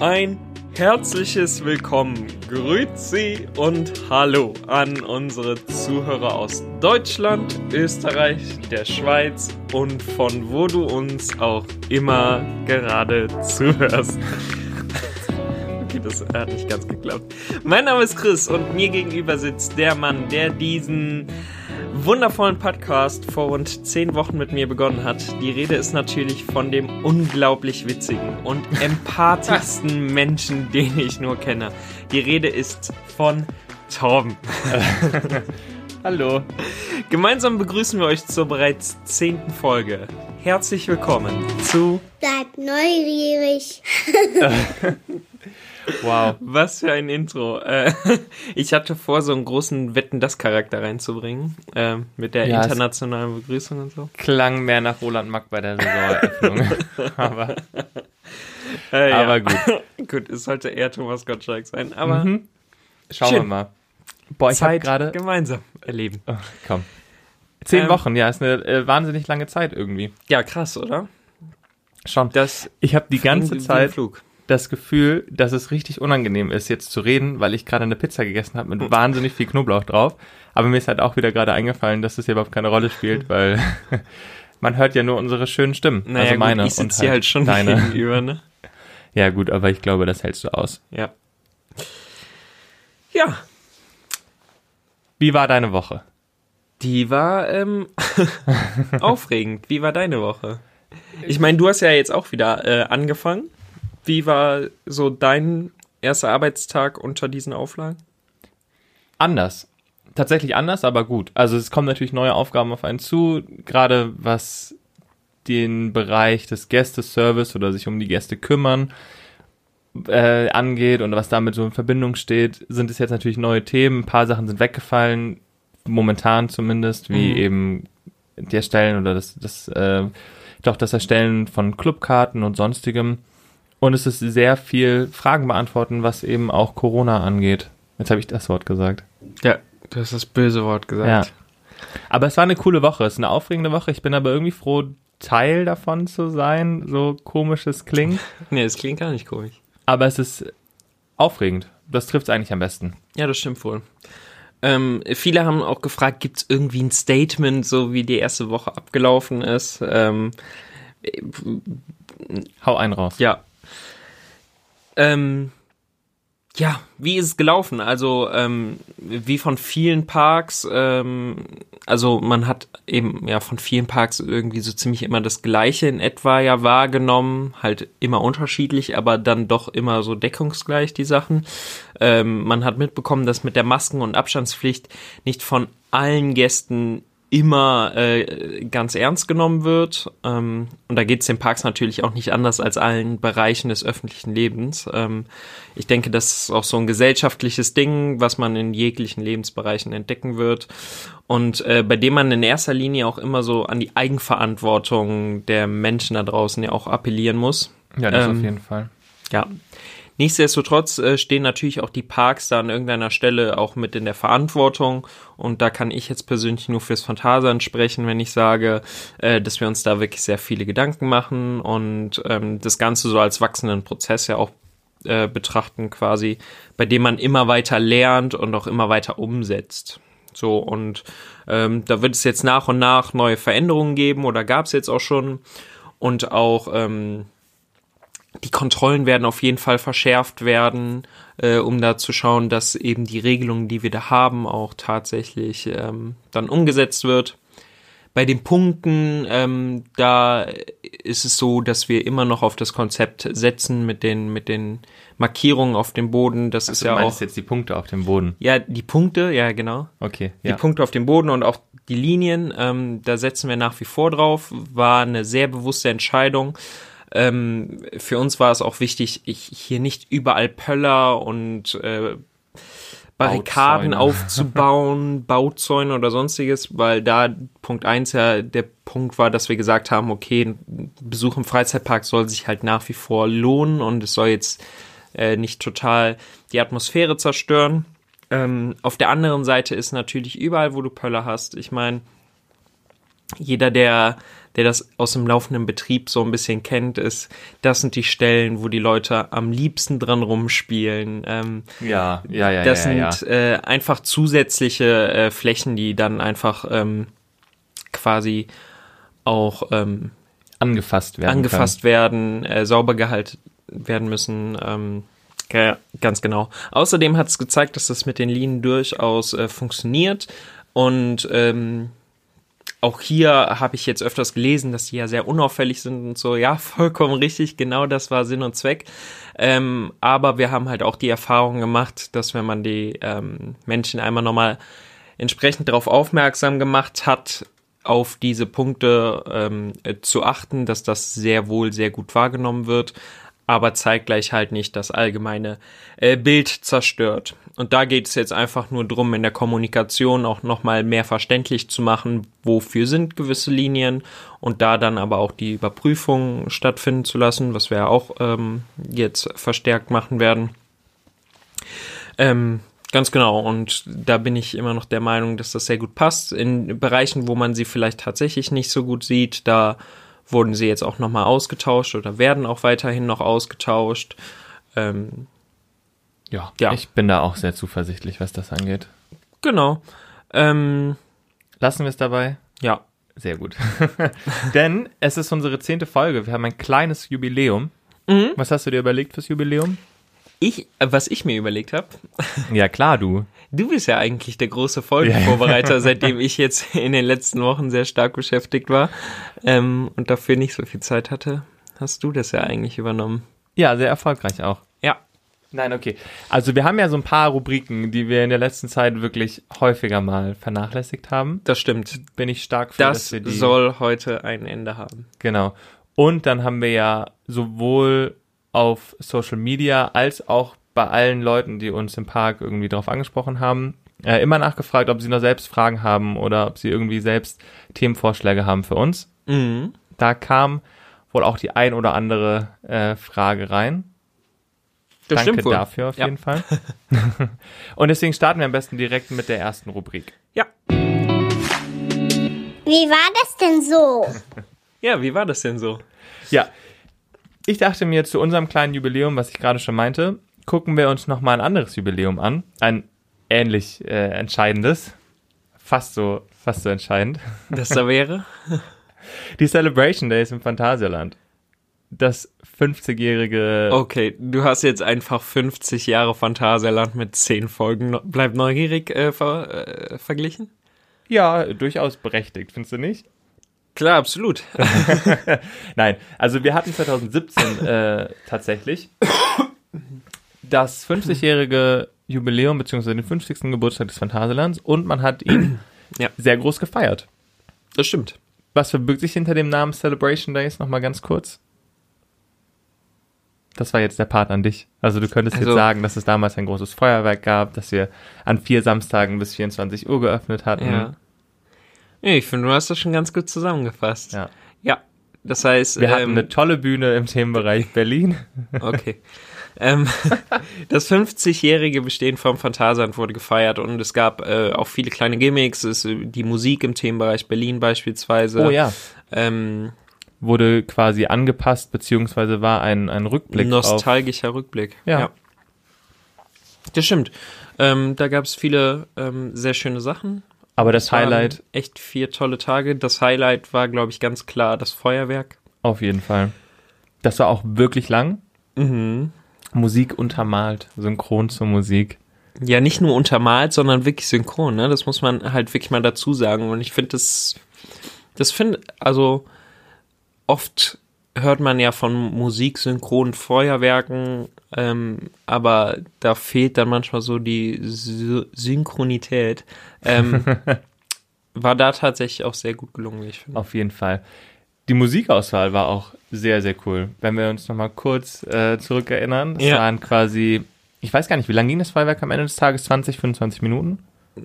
Ein herzliches Willkommen, Grüezi und Hallo an unsere Zuhörer aus Deutschland, Österreich, der Schweiz und von wo du uns auch immer gerade zuhörst. Das hat nicht ganz geklappt. Mein Name ist Chris und mir gegenüber sitzt der Mann, der diesen wundervollen Podcast vor rund zehn Wochen mit mir begonnen hat. Die Rede ist natürlich von dem unglaublich witzigen und empathischsten Menschen, den ich nur kenne. Die Rede ist von Torben. Hallo. Gemeinsam begrüßen wir euch zur bereits zehnten Folge. Herzlich willkommen zu Bleibt neugierig. Wow. Was für ein Intro. Äh, ich hatte vor, so einen großen Wetten das Charakter reinzubringen. Äh, mit der Ja, internationalen Begrüßung und so. Klang mehr nach Roland Mack bei der Saisoneröffnung. aber Äh, ja. aber gut. Gut, es sollte eher Thomas Gottschalk sein. Aber Mhm. Schauen Schön. wir mal. Boah, ich habe gerade. gemeinsam erleben. Oh, komm. Zehn Ähm, Wochen, ja, ist eine äh, wahnsinnig lange Zeit irgendwie. Ja, krass, oder? Schon. Das Ich habe die ganze Zeit Flug. Das Gefühl, dass es richtig unangenehm ist, jetzt zu reden, weil ich gerade eine Pizza gegessen habe mit wahnsinnig viel Knoblauch drauf. Aber mir ist halt auch wieder gerade eingefallen, dass das hier überhaupt keine Rolle spielt, weil man hört ja nur unsere schönen Stimmen. Naja, also meine gut, ich und sitze hier halt schon deine. gegenüber, ne? Ja gut, aber ich glaube, das hältst du aus. Ja. Ja, Wie war deine Woche? die war ähm, aufregend. Wie war deine Woche? Ich meine, du hast ja jetzt auch wieder äh, angefangen. Wie war so dein erster Arbeitstag unter diesen Auflagen? Anders. Tatsächlich anders, aber gut. Also es kommen natürlich neue Aufgaben auf einen zu, gerade was den Bereich des Gästeservice oder sich um die Gäste kümmern äh, angeht und was damit so in Verbindung steht, sind es jetzt natürlich neue Themen. Ein paar Sachen sind weggefallen, momentan zumindest, wie Mhm. eben die Erstellen oder das, das äh, doch das Erstellen von Clubkarten und sonstigem. Und es ist sehr viel Fragen beantworten, was eben auch Corona angeht. Jetzt habe ich das Wort gesagt. Ja, du hast das böse Wort gesagt. Aber es war eine coole Woche, es ist eine aufregende Woche. Ich bin aber irgendwie froh, Teil davon zu sein, so komisch es klingt. Nee, es klingt gar nicht komisch. Aber es ist aufregend. Das trifft es eigentlich am besten. Ja, das stimmt wohl. Ähm, viele haben auch gefragt, gibt es irgendwie ein Statement, so wie die erste Woche abgelaufen ist? Ähm, Hau einen raus. ja. Ähm, ja, wie ist es gelaufen? Also, ähm, wie von vielen Parks, ähm, also man hat eben ja von vielen Parks irgendwie so ziemlich immer das Gleiche in etwa ja wahrgenommen, halt immer unterschiedlich, aber dann doch immer so deckungsgleich die Sachen. Ähm, man hat mitbekommen, dass mit der Masken- und Abstandspflicht nicht von allen Gästen immer äh, ganz ernst genommen wird. Ähm, und da geht es den Parks natürlich auch nicht anders als allen Bereichen des öffentlichen Lebens. Ähm, ich denke, das ist auch so ein gesellschaftliches Ding, was man in jeglichen Lebensbereichen entdecken wird. Und äh, bei dem man in erster Linie auch immer so an die Eigenverantwortung der Menschen da draußen ja auch appellieren muss. Ja, das Ähm, auf jeden Fall. Ja. Nichtsdestotrotz äh, stehen natürlich auch die Parks da an irgendeiner Stelle auch mit in der Verantwortung. Und da kann ich jetzt persönlich nur fürs Phantasialand sprechen, wenn ich sage, äh, dass wir uns da wirklich sehr viele Gedanken machen und ähm, das Ganze so als wachsenden Prozess ja auch äh, betrachten quasi, bei dem man immer weiter lernt und auch immer weiter umsetzt. So, und ähm, da wird es jetzt nach und nach neue Veränderungen geben oder gab es jetzt auch schon. Und auch ähm, die Kontrollen werden auf jeden Fall verschärft werden, äh, um da zu schauen, dass eben die Regelung, die wir da haben, auch tatsächlich ähm, dann umgesetzt wird. Bei den Punkten, ähm, da ist es so, dass wir immer noch auf das Konzept setzen mit den, mit den Markierungen auf dem Boden. Das ist Du ja meinst auch. jetzt die Punkte auf dem Boden. Ja, die Punkte, ja, genau Okay, die ja. Punkte auf dem Boden und auch die Linien, ähm, da setzen wir nach wie vor drauf. War eine sehr bewusste Entscheidung. Ähm, für uns war es auch wichtig, ich, hier nicht überall Pöller und äh, Barrikaden Bauzäune. aufzubauen, Bauzäune oder sonstiges, weil da Punkt eins ja der Punkt war, dass wir gesagt haben, okay, Besuch im Freizeitpark soll sich halt nach wie vor lohnen und es soll jetzt äh, nicht total die Atmosphäre zerstören. Ähm, auf der anderen Seite ist natürlich überall, wo du Pöller hast. Ich meine, jeder, der, der das aus dem laufenden Betrieb so ein bisschen kennt, ist, das sind die Stellen, wo die Leute am liebsten dran rumspielen. Ähm, Ja, ja, ja, das ja, ja. sind Äh, einfach zusätzliche äh, Flächen, die dann einfach ähm, quasi auch ähm, angefasst werden. angefasst werden, äh, sauber gehalten werden müssen. Ähm, ja, ganz genau. Außerdem hat es gezeigt, dass das mit den Linien durchaus äh, funktioniert. Und ähm, auch hier habe ich jetzt öfters gelesen, dass die ja sehr unauffällig sind und so. Ja, vollkommen richtig. Genau das war Sinn und Zweck. Ähm, aber wir haben halt auch die Erfahrung gemacht, dass wenn man die ähm, Menschen einmal nochmal entsprechend darauf aufmerksam gemacht hat, auf diese Punkte ähm, äh, zu achten, dass das sehr wohl sehr gut wahrgenommen wird, aber zeitgleich halt nicht das allgemeine äh, Bild zerstört. Und da geht es jetzt einfach nur drum, in der Kommunikation auch nochmal mehr verständlich zu machen, wofür sind gewisse Linien und da dann aber auch die Überprüfung stattfinden zu lassen, was wir auch ähm, jetzt verstärkt machen werden. Ähm, Ganz genau. Und da bin ich immer noch der Meinung, dass das sehr gut passt. In Bereichen, wo man sie vielleicht tatsächlich nicht so gut sieht, da wurden sie jetzt auch nochmal ausgetauscht oder werden auch weiterhin noch ausgetauscht. Ähm, Ja, Ja. ich bin da auch sehr zuversichtlich, was das angeht. genau. Ähm, Lassen wir es dabei? ja. Sehr gut. Denn es ist unsere zehnte Folge. Wir haben ein kleines Jubiläum. Mhm. Was hast du dir überlegt fürs Jubiläum? Ich, äh, was ich mir überlegt habe, Ja, klar, du. du bist ja eigentlich der große Folgenvorbereiter, seitdem ich jetzt in den letzten Wochen sehr stark beschäftigt war ähm, und dafür nicht so viel Zeit hatte. Hast du das ja eigentlich übernommen? Ja, sehr erfolgreich auch. Ja. Nein, okay. Also wir haben ja so ein paar Rubriken, die wir in der letzten Zeit wirklich häufiger mal vernachlässigt haben. Das stimmt. Bin ich stark für, Das dass wir die soll heute ein Ende haben. Genau. Und dann haben wir ja sowohl auf Social Media als auch bei allen Leuten, die uns im Park irgendwie darauf angesprochen haben, äh, immer nachgefragt, ob sie noch selbst Fragen haben oder ob sie irgendwie selbst Themenvorschläge haben für uns. Mhm. Da kam wohl auch die ein oder andere äh, Frage rein. Das Danke stimmt wohl. dafür auf Ja. jeden Fall. Und deswegen starten wir am besten direkt mit der ersten Rubrik. Ja. Wie war das denn so? Ja, wie war das denn so? Ja, ich dachte mir zu unserem kleinen Jubiläum, was ich gerade schon meinte, gucken wir uns nochmal ein anderes Jubiläum an. Ein ähnlich äh, entscheidendes. Fast so, fast so entscheidend. Das da wäre? Die Celebration Days im Phantasialand. Das 50-jährige. Okay, du hast jetzt einfach 50 Jahre Phantasialand mit 10 Folgen. Bleib neugierig äh, ver, äh, verglichen? Ja, durchaus berechtigt, findest du nicht? Klar, absolut. Nein, also wir hatten 2017 äh, tatsächlich das 50-jährige Jubiläum beziehungsweise den 50. Geburtstag des Phantasialands und man hat ihn Ja. sehr groß gefeiert. Das stimmt. Was verbirgt sich hinter dem Namen Celebration Days? Nochmal ganz kurz. Das war jetzt der Part an dich. Also du könntest Also- jetzt sagen, dass es damals ein großes Feuerwerk gab, dass wir an vier Samstagen bis 24 Uhr geöffnet hatten. Ja. Ich finde, du hast das schon ganz gut zusammengefasst. Ja. Ja. Das heißt, Wir hatten ähm, eine tolle Bühne im Themenbereich Berlin. Okay. ähm, das 50-jährige Bestehen vom Phantasialand wurde gefeiert und es gab äh, auch viele kleine Gimmicks. Es, äh, die Musik im Themenbereich Berlin beispielsweise. Oh ja. Ähm, Wurde quasi angepasst, beziehungsweise war ein, ein Rückblick auf nostalgischer Rückblick. Ja. Das stimmt. Ähm, da gab es viele ähm, sehr schöne Sachen. Aber das waren Highlight Echt vier tolle Tage. Das Highlight war, glaube ich, ganz klar das Feuerwerk. auf jeden Fall. Das war auch wirklich lang. Mhm. Musik untermalt, synchron zur Musik. Ja, nicht nur untermalt, sondern wirklich synchron, ne? Das muss man halt wirklich mal dazu sagen. Und ich finde das, das finde, also oft hört man ja von musiksynchronen Feuerwerken, ähm, aber da fehlt dann manchmal so die Sy Synchronität. Ähm, war da tatsächlich auch sehr gut gelungen, wie ich finde. Auf jeden Fall. Die Musikauswahl war auch sehr, sehr cool. Wenn wir uns nochmal kurz äh, zurückerinnern, es Ja. waren quasi, ich weiß gar nicht, wie lange ging das Feuerwerk am Ende des Tages? 20, 25 Minuten?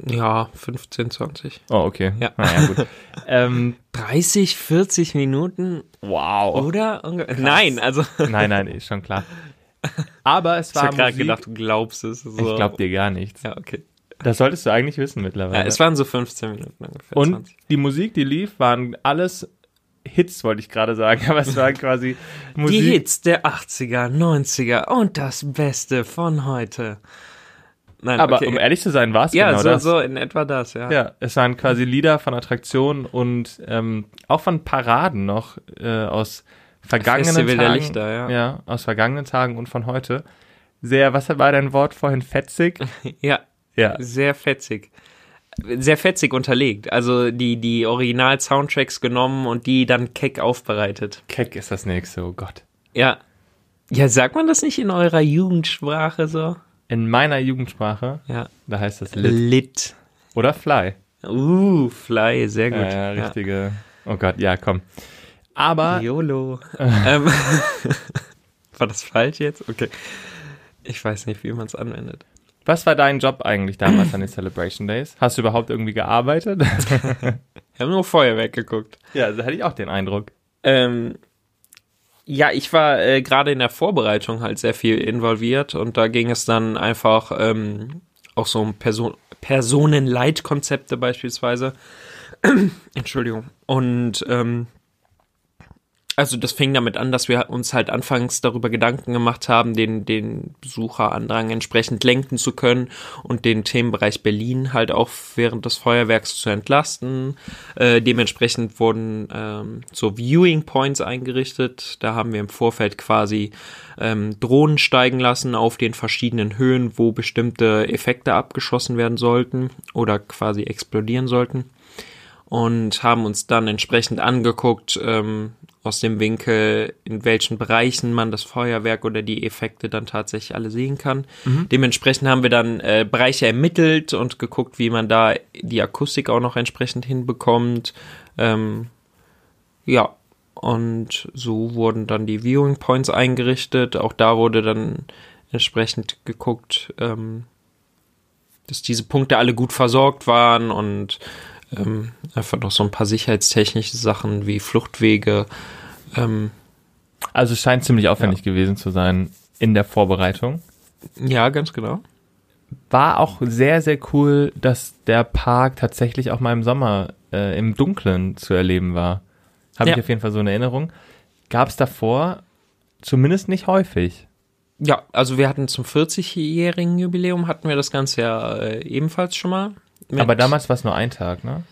Ja, 15, 20. Oh, okay. Ja. Naja, gut. ähm, 30, 40 Minuten, wow. oder? Unge- Nein, also Nein, nein, ist schon klar. Aber es ich war habe gerade gedacht, du glaubst es. So. ich glaube dir gar nichts. Ja, okay. Das solltest du eigentlich wissen mittlerweile. Ja, es waren so 15 Minuten ungefähr. Und 20. die Musik, die lief, waren alles Hits, wollte ich gerade sagen, aber es war quasi Musik. Die Hits der 80er, 90er und das Beste von heute. Nein, aber okay. um ehrlich zu sein, war es ja, genau so, das. so in etwa das, ja. Ja, es waren quasi Lieder von Attraktionen und ähm, auch von Paraden noch äh, aus vergangenen Festival Tagen. der Lichter, ja. Ja, aus vergangenen Tagen und von heute. Sehr, was war dein Wort vorhin? Fetzig? ja. Ja. Sehr fetzig. Sehr fetzig unterlegt. Also die, die Original-Soundtracks genommen und die dann keck aufbereitet. Keck ist das nächste, oh Gott. Ja. Ja, sagt man das nicht in eurer Jugendsprache so? In meiner Jugendsprache, Ja. da heißt das Lit. Lit. Oder Fly. Uh, Fly, sehr gut. Ja, ja, richtige. Oh Gott, ja, komm. Aber YOLO. ähm, war das falsch jetzt? Okay. Ich weiß nicht, wie man es anwendet. was war dein Job eigentlich damals an den Celebration Days? Hast du überhaupt irgendwie gearbeitet? Wir haben nur Feuerwerk geguckt. ja, da hatte ich auch den Eindruck. Ähm, ja, ich war äh, gerade in der Vorbereitung halt sehr viel involviert und da ging es dann einfach ähm, auch so um Person Personenleitkonzepte beispielsweise. Entschuldigung. Und ähm, also das fing damit an, dass wir uns halt anfangs darüber Gedanken gemacht haben, den, den Besucherandrang entsprechend lenken zu können und den Themenbereich Berlin halt auch während des Feuerwerks zu entlasten. Äh, dementsprechend wurden ähm, so Viewing Points eingerichtet. Da haben wir im Vorfeld quasi ähm, Drohnen steigen lassen auf den verschiedenen Höhen, wo bestimmte Effekte abgeschossen werden sollten oder quasi explodieren sollten und haben uns dann entsprechend angeguckt ähm, aus dem Winkel, in welchen Bereichen man das Feuerwerk oder die Effekte dann tatsächlich alle sehen kann. Dementsprechend haben wir dann äh, Bereiche ermittelt und geguckt, wie man da die Akustik auch noch entsprechend hinbekommt. Ähm, ja, und so wurden dann die Viewing Points eingerichtet. Auch da wurde dann entsprechend geguckt, ähm, dass diese Punkte alle gut versorgt waren und ähm, einfach noch so ein paar sicherheitstechnische Sachen wie Fluchtwege. Ähm, Also es scheint ziemlich aufwendig gewesen zu sein in der Vorbereitung. ja, ganz genau. War auch sehr, sehr cool, dass der Park tatsächlich auch mal im Sommer äh, im Dunkeln zu erleben war. Habe Ja. ich auf jeden Fall so eine Erinnerung. Gab es davor zumindest nicht häufig. Ja, also wir hatten zum 40-jährigen Jubiläum hatten wir das Ganze ja äh, ebenfalls schon mal. Mit- Aber damals war es nur ein Tag, ne?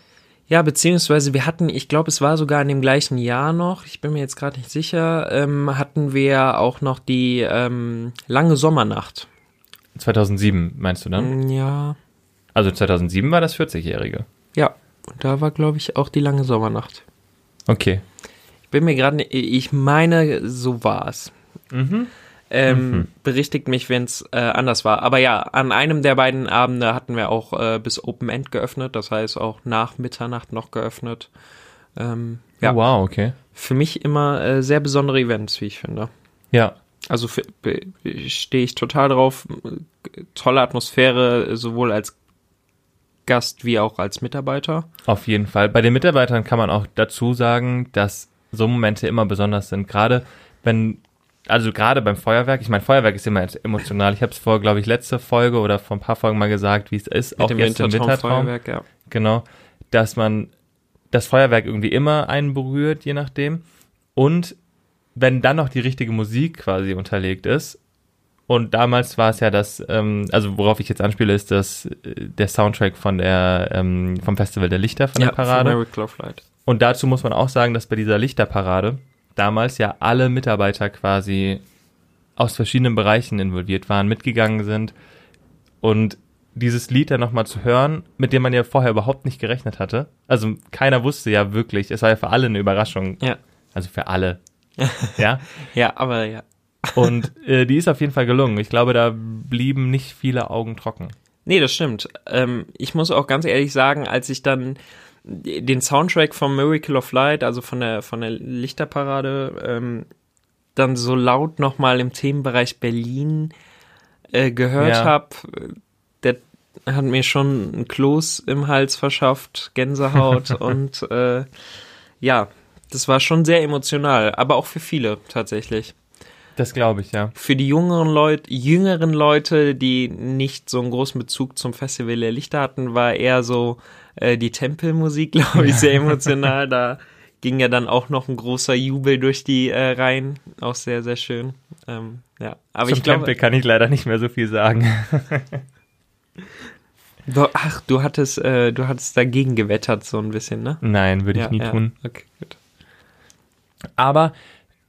Ja, beziehungsweise wir hatten, ich glaube, es war sogar in dem gleichen Jahr noch, ich bin mir jetzt gerade nicht sicher, ähm, hatten wir auch noch die ähm, lange Sommernacht. 2007 meinst du dann? Ja, Also 2007 war das 40-Jährige. ja. Und da war, glaube ich, auch die lange Sommernacht. Okay. Ich bin mir gerade, ich meine, so war's. Ähm, Berichtigt mich, wenn es äh, anders war. Aber ja, an einem der beiden Abende hatten wir auch äh, bis Open End geöffnet, das heißt auch nach Mitternacht noch geöffnet. Ähm, ja, wow, okay. für mich immer äh, sehr besondere Events, wie ich finde. Ja. Also stehe ich total drauf. Tolle Atmosphäre, sowohl als Gast wie auch als Mitarbeiter. Auf jeden Fall. Bei den Mitarbeitern kann man auch dazu sagen, dass so Momente immer besonders sind. Gerade wenn, also gerade beim Feuerwerk, ich meine, Feuerwerk ist immer emotional. Ich habe es vor, glaube ich, letzte Folge oder vor ein paar Folgen mal gesagt, wie es ist, auch jetzt im Wintertraum. Feuerwerk, ja. Genau, dass man das Feuerwerk irgendwie immer einen berührt, je nachdem. Und wenn dann noch die richtige Musik quasi unterlegt ist, und damals war es ja das, ähm, also worauf ich jetzt anspiele, ist das äh, der Soundtrack von der ähm, vom Festival der Lichter von ja, der Parade. von Light. Und dazu muss man auch sagen, dass bei dieser Lichterparade damals ja alle Mitarbeiter quasi aus verschiedenen Bereichen involviert waren, mitgegangen sind und dieses Lied dann nochmal zu hören, mit dem man ja vorher überhaupt nicht gerechnet hatte. Also keiner wusste ja wirklich, es war ja für alle eine Überraschung. Ja. Also für alle. ja. Ja, aber ja. Und äh, die ist auf jeden Fall gelungen. Ich glaube, da blieben nicht viele Augen trocken. Nee, das stimmt. Ähm, ich muss auch ganz ehrlich sagen, als ich dann den Soundtrack vom Miracle of Light, also von der, von der Lichterparade, ähm, dann so laut nochmal im Themenbereich Berlin äh, gehört Ja. habe, der hat mir schon ein Kloß im Hals verschafft, Gänsehaut und äh, ja, das war schon sehr emotional, aber auch für viele tatsächlich. Das glaube ich, ja. Für die jüngeren Leute, jüngeren Leute, die nicht so einen großen Bezug zum Festival der Lichter hatten, war eher so äh, die Tempelmusik, glaube ich, sehr emotional. Da ging ja dann auch noch ein großer Jubel durch die äh, Reihen. Auch sehr, sehr schön. Ähm, ja, aber Zum ich glaube, Tempel kann ich leider nicht mehr so viel sagen. ach, du hattest, äh, du hattest dagegen gewettert so ein bisschen, ne? Nein, würde ich ja, nie ja. tun. Okay, gut. Aber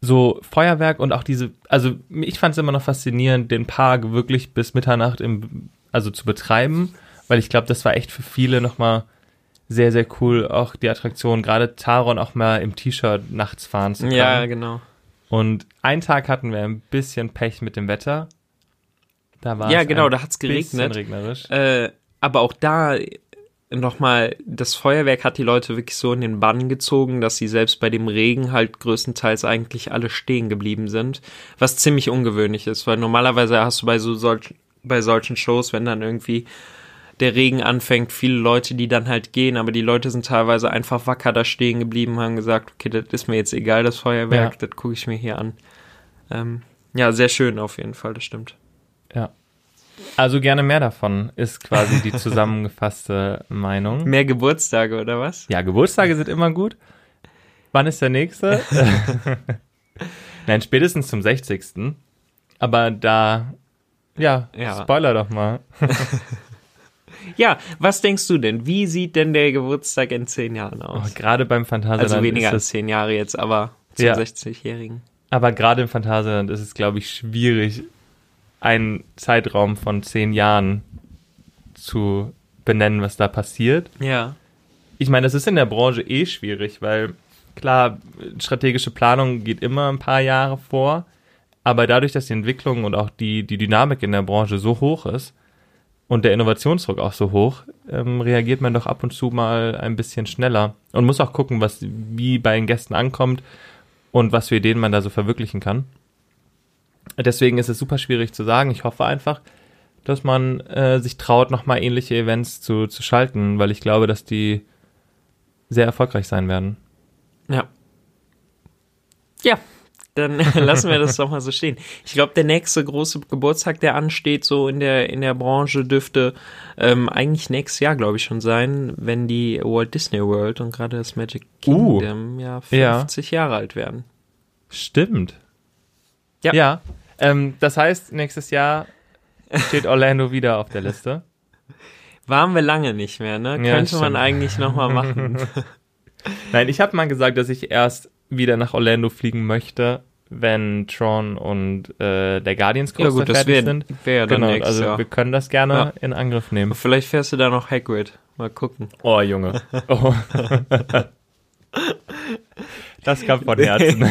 so Feuerwerk und auch diese, also ich fand es immer noch faszinierend, den Park wirklich bis Mitternacht im, also zu betreiben, weil ich glaube, das war echt für viele nochmal sehr, sehr cool, auch die Attraktion, gerade Taron auch mal im T-Shirt nachts fahren zu können. Ja, genau. Und einen Tag hatten wir ein bisschen Pech mit dem Wetter. Da war Ja, es genau, da hat's bisschen geregnet. regnerisch. Äh, aber auch da nochmal, das Feuerwerk hat die Leute wirklich so in den Bann gezogen, dass sie selbst bei dem Regen halt größtenteils eigentlich alle stehen geblieben sind. Was ziemlich ungewöhnlich ist, weil normalerweise hast du bei so solch, bei solchen Shows, wenn dann irgendwie der Regen anfängt, viele Leute, die dann halt gehen, aber die Leute sind teilweise einfach wacker da stehen geblieben, haben gesagt, okay, das ist mir jetzt egal, das Feuerwerk, Ja. das gucke ich mir hier an. Ähm, ja, sehr schön auf jeden Fall, das stimmt. Ja. Also gerne mehr davon, ist quasi die zusammengefasste Meinung. Mehr Geburtstage oder was? Ja, Geburtstage sind immer gut. Wann ist der nächste? Nein, spätestens zum 60. Aber da, ja, Ja. Spoiler doch mal. Ja, was denkst du denn? Wie sieht denn der Geburtstag in zehn Jahren Oh, aus? gerade beim Phantasialand also weniger ist als zehn Jahre jetzt, aber zum Ja. 60-Jährigen. aber gerade im Phantasialand ist es, glaube ich, schwierig, einen Zeitraum von zehn Jahren zu benennen, was da passiert. Ja. Ich meine, das ist in der Branche eh schwierig, weil klar, strategische Planung geht immer ein paar Jahre vor, aber dadurch, dass die Entwicklung und auch die, die Dynamik in der Branche so hoch ist und der Innovationsdruck auch so hoch, ähm, reagiert man doch ab und zu mal ein bisschen schneller und muss auch gucken, was wie bei den Gästen ankommt und was für Ideen man da so verwirklichen kann. Deswegen ist es super schwierig zu sagen. Ich hoffe einfach, dass man äh, sich traut, nochmal ähnliche Events zu, zu schalten, weil ich glaube, dass die sehr erfolgreich sein werden. Ja. Ja, dann lassen wir das doch mal so stehen. Ich glaube, der nächste große Geburtstag, der ansteht, so in der, in der Branche, dürfte ähm, eigentlich nächstes Jahr, glaube ich, schon sein, wenn die Walt Disney World und gerade das Magic Uh. Kingdom ja Ja. 50 Jahre alt werden. Stimmt. Ja. Ja. Ähm, das heißt, nächstes Jahr steht Orlando wieder auf der Liste. Waren wir lange nicht mehr, ne? Ja, Könnte man stimmt. eigentlich nochmal machen. Nein, ich habe mal gesagt, dass ich erst wieder nach Orlando fliegen möchte, wenn Tron und äh, der Guardians ja Coaster gut, das fertig wäre sind. wär ja Genau, nächstes also Jahr. wir können das gerne Ja. in Angriff nehmen. Vielleicht fährst du da noch Hagrid. Mal gucken. Oh, Junge. Oh. Das kam von Herzen.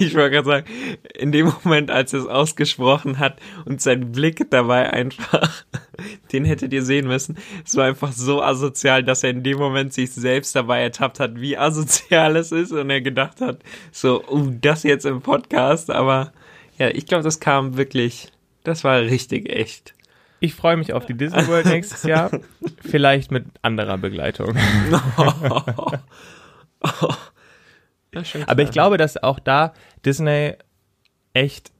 ich wollte gerade sagen, in dem Moment, als er es ausgesprochen hat und sein Blick dabei einfach, den hättet ihr sehen müssen. Es war einfach so asozial, dass er in dem Moment sich selbst dabei ertappt hat, wie asozial es ist und er gedacht hat, so, uh, das jetzt im Podcast, aber ja, ich glaube, das kam wirklich, das war richtig echt. Ich freue mich auf die Disney World nächstes Jahr. Vielleicht mit anderer Begleitung. Schon Aber ich glaube, dass auch da Disney echt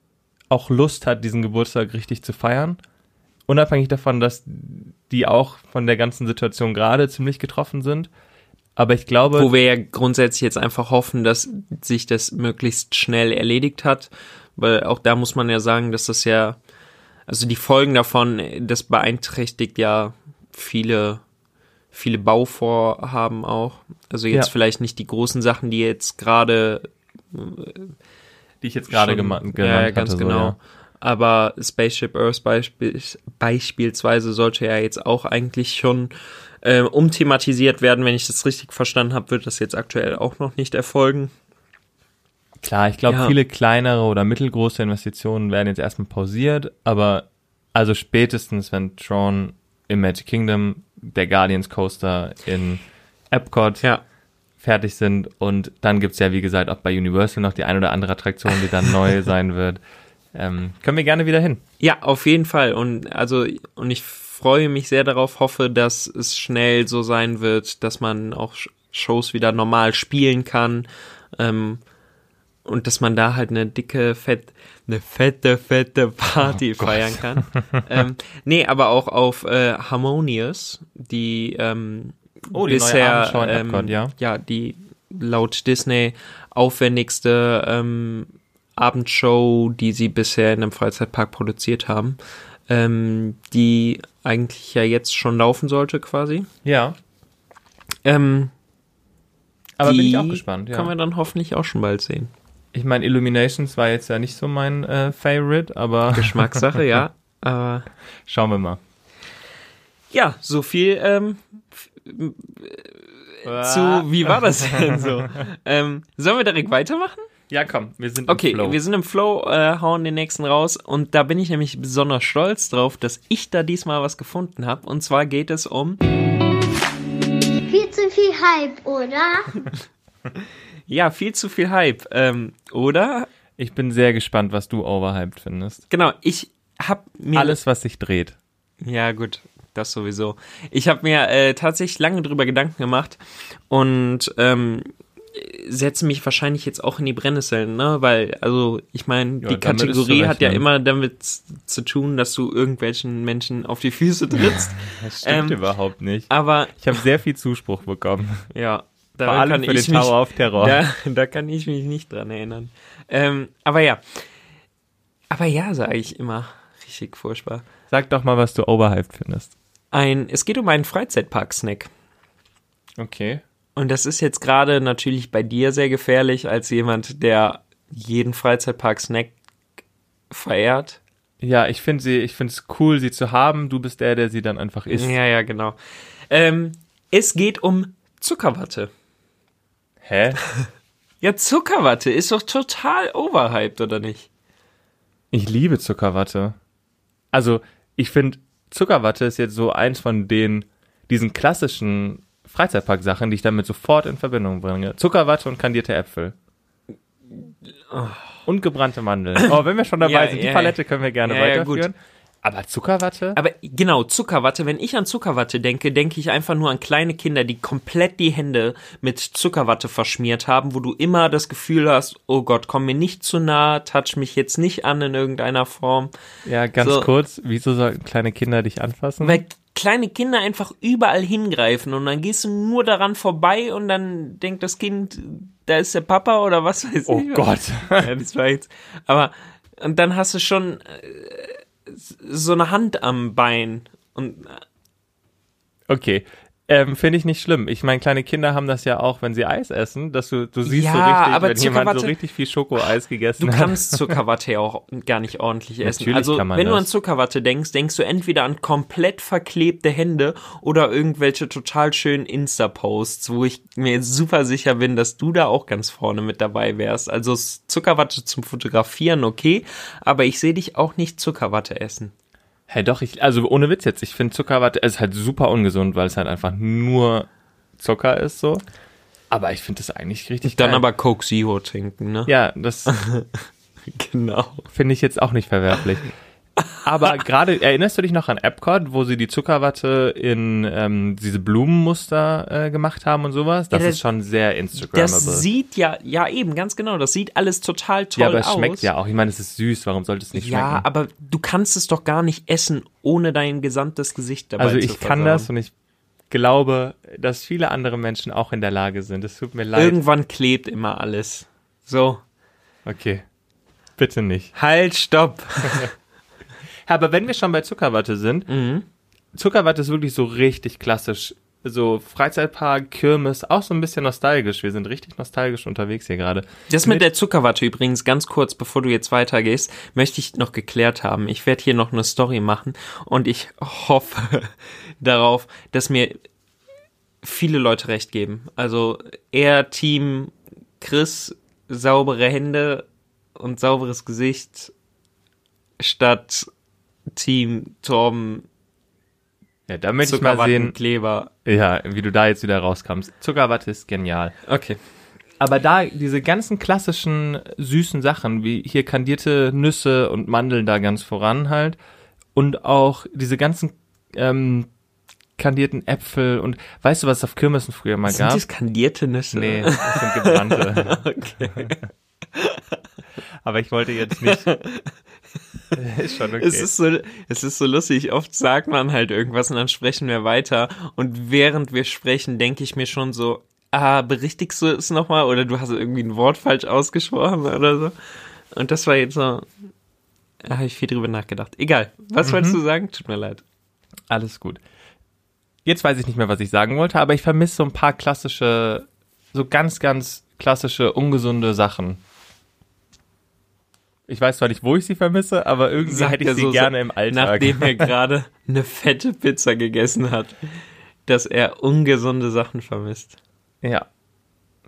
auch Lust hat, diesen Geburtstag richtig zu feiern. Unabhängig davon, dass die auch von der ganzen Situation gerade ziemlich getroffen sind. Aber ich glaube, Wo wir ja grundsätzlich jetzt einfach hoffen, dass sich das möglichst schnell erledigt hat, weil auch da muss man ja sagen, dass das ja, also die Folgen davon, das beeinträchtigt ja viele, viele Bauvorhaben auch. Also jetzt Ja. vielleicht nicht die großen Sachen, die jetzt gerade die ich jetzt gerade genannt ja, ja, ganz hatte. genau. So, ja. Aber Spaceship Earth beispiel, beispielsweise sollte ja jetzt auch eigentlich schon äh, umthematisiert werden. Wenn ich das richtig verstanden habe, wird das jetzt aktuell auch noch nicht erfolgen. Klar, ich glaube, Ja. viele kleinere oder mittelgroße Investitionen werden jetzt erstmal pausiert, aber also spätestens, wenn Tron im Magic Kingdom, der Guardians Coaster in Epcot Ja, fertig sind und dann gibt's ja, wie gesagt, auch bei Universal noch die ein oder andere Attraktion, die dann neu sein wird. Ähm, können wir gerne wieder hin. ja, auf jeden Fall. Und also und ich freue mich sehr darauf, hoffe, dass es schnell so sein wird, dass man auch Sh- Shows wieder normal spielen kann. Ähm, und dass man da halt eine dicke, fett, eine fette, fette Party Oh feiern kann. ähm, nee, aber auch auf äh, Harmonious, die ähm, Oh, die bisher ähm, Epcot, ja. ja die laut Disney aufwendigste ähm, Abendshow, die sie bisher in einem Freizeitpark produziert haben, ähm, die eigentlich ja jetzt schon laufen sollte quasi. Ja. Ähm, Aber bin ich auch gespannt, Können wir ja. dann hoffentlich auch schon bald sehen. Ich meine, Illuminations war jetzt ja nicht so mein äh, Favorite, aber Geschmackssache, ja. Aber schauen wir mal. ja, so viel ähm, äh, zu, wie war das denn so? ähm, sollen wir direkt weitermachen? Ja, komm, wir sind Okay, im Flow. wir sind im Flow, äh, hauen den nächsten raus und da bin ich nämlich besonders stolz drauf, dass ich da diesmal was gefunden habe. Und zwar geht es um, Viel zu viel Hype, oder? ja, viel zu viel Hype, ähm, oder? ich bin sehr gespannt, was du overhyped findest. Genau, ich hab mir Alles, was sich dreht. Ja, gut, das sowieso. Ich habe mir äh, tatsächlich lange drüber Gedanken gemacht und ähm, setze mich wahrscheinlich jetzt auch in die Brennnesseln, ne? Weil, also, ich meine, Ja, die Kategorie hat ja immer damit zu tun, dass du irgendwelchen Menschen auf die Füße trittst. Das stimmt Ähm, überhaupt nicht. Aber Ich habe sehr viel Zuspruch bekommen. ja, Vor da allem kann für den ich mich, Tower of Terror. da, da kann ich mich nicht dran erinnern. Ähm, aber ja. Aber ja, sage ich immer. Richtig furchtbar. Sag doch mal, was du overhyped findest. Ein, es geht um einen Freizeitpark-Snack. Okay. Und das ist jetzt gerade natürlich bei dir sehr gefährlich, als jemand, der jeden Freizeitpark-Snack verehrt. Ja, ich finde sie, ich finde es cool, sie zu haben. Du bist der, der sie dann einfach isst. Ja, ja, genau. Ähm, es geht um Zuckerwatte. Hä? Ja, Zuckerwatte ist doch total overhyped, oder nicht? Ich liebe Zuckerwatte. Also, ich finde, Zuckerwatte ist jetzt so eins von den, diesen klassischen Freizeitpark-Sachen, die ich damit sofort in Verbindung bringe. Zuckerwatte und kandierte Äpfel. Und gebrannte Mandeln. Oh, wenn wir schon dabei Ja, sind, die ja, Palette können wir gerne ja, ja, weiterführen. Aber Zuckerwatte? Aber genau, Zuckerwatte, wenn ich an Zuckerwatte denke, denke ich einfach nur an kleine Kinder, die komplett die Hände mit Zuckerwatte verschmiert haben, wo du immer das Gefühl hast, oh Gott, komm mir nicht zu nah, touch mich jetzt nicht an in irgendeiner Form. Ja, ganz So. kurz, wieso sollten kleine Kinder dich anfassen? Weil kleine Kinder einfach überall hingreifen und dann gehst du nur daran vorbei und dann denkt das Kind, da ist der Papa oder was weiß oh ich. Gott. Ja, das war jetzt. Aber, und dann hast du schon äh, so eine Hand am Bein und Okay. Ähm, Finde ich nicht schlimm. Ich meine, kleine Kinder haben das ja auch, wenn sie Eis essen, dass du, du siehst Ja, so richtig, aber wenn jemand so Zuckerwatte- richtig viel Schokoeis gegessen Du hat. kannst Zuckerwatte ja auch gar nicht ordentlich essen. Natürlich also, kann man wenn du das. an Zuckerwatte denkst, denkst du entweder an komplett verklebte Hände oder irgendwelche total schönen Insta-Posts, wo ich mir jetzt super sicher bin, dass du da auch ganz vorne mit dabei wärst. Also Zuckerwatte zum Fotografieren, okay, aber ich sehe dich auch nicht Zuckerwatte essen. Hey, doch, ich, also ohne Witz jetzt, ich finde Zuckerwatte ist halt super ungesund, weil es halt einfach nur Zucker ist so. Aber ich finde das eigentlich richtig Dann geil. aber Coke Zero trinken, ne? Ja, das genau. finde ich jetzt auch nicht verwerflich. Aber gerade, erinnerst du dich noch an Epcot, wo sie die Zuckerwatte in ähm, diese Blumenmuster äh, gemacht haben und sowas? Das Ja, das- ist schon sehr Instagrammable. Das sieht ja, ja eben, ganz genau, das sieht alles total toll ja, aber es aus. schmeckt ja auch. Ich meine, es ist süß, warum sollte es nicht Ja, schmecken? aber du kannst es doch gar nicht essen, ohne dein gesamtes Gesicht dabei Also zu ich kann versauen. das und ich glaube, dass viele andere Menschen auch in der Lage sind. Es tut mir leid. Irgendwann klebt immer alles. So, okay. Bitte nicht. halt, stopp. Aber wenn wir schon bei Zuckerwatte sind, Mhm. Zuckerwatte ist wirklich so richtig klassisch. So Freizeitpark, Kirmes, auch so ein bisschen nostalgisch. Wir sind richtig nostalgisch unterwegs hier gerade. Das mit der Zuckerwatte übrigens, ganz kurz, bevor du jetzt weitergehst, möchte ich noch geklärt haben. Ich werde hier noch eine Story machen und ich hoffe darauf, dass mir viele Leute recht geben. Also eher Team Chris, saubere Hände und sauberes Gesicht statt Team Torben, Ja, da möchte ich mal sehen, Zuckerwattenkleber. ja, wie du da jetzt wieder rauskommst. Zuckerwatte ist genial. Okay. Aber da diese ganzen klassischen süßen Sachen, wie hier kandierte Nüsse und Mandeln da ganz voran halt. Und auch diese ganzen ähm, kandierten Äpfel und weißt du, was es auf Kirmessen früher mal Sind gab? das kandierte Nüsse? Nee, das sind gebrannte. Okay. aber ich wollte jetzt nicht. ist schon okay. Es ist so, es ist so lustig. Oft sagt man halt irgendwas und dann sprechen wir weiter. Und während wir sprechen, denke ich mir schon so, ah, berichtigst du es nochmal? Oder du hast irgendwie ein Wort falsch ausgesprochen oder so. Und das war jetzt so, da habe ich viel drüber nachgedacht. Egal. Was wolltest du sagen? Tut mir leid. Alles gut. Jetzt weiß ich nicht mehr, was ich sagen wollte, aber ich vermisse so ein paar klassische, so ganz, ganz klassische, ungesunde Sachen. Ich weiß zwar nicht, wo ich sie vermisse, aber irgendwie Sagt hätte ich sie so, gerne im Alltag. Nachdem er gerade eine fette Pizza gegessen hat, dass er ungesunde Sachen vermisst. Ja.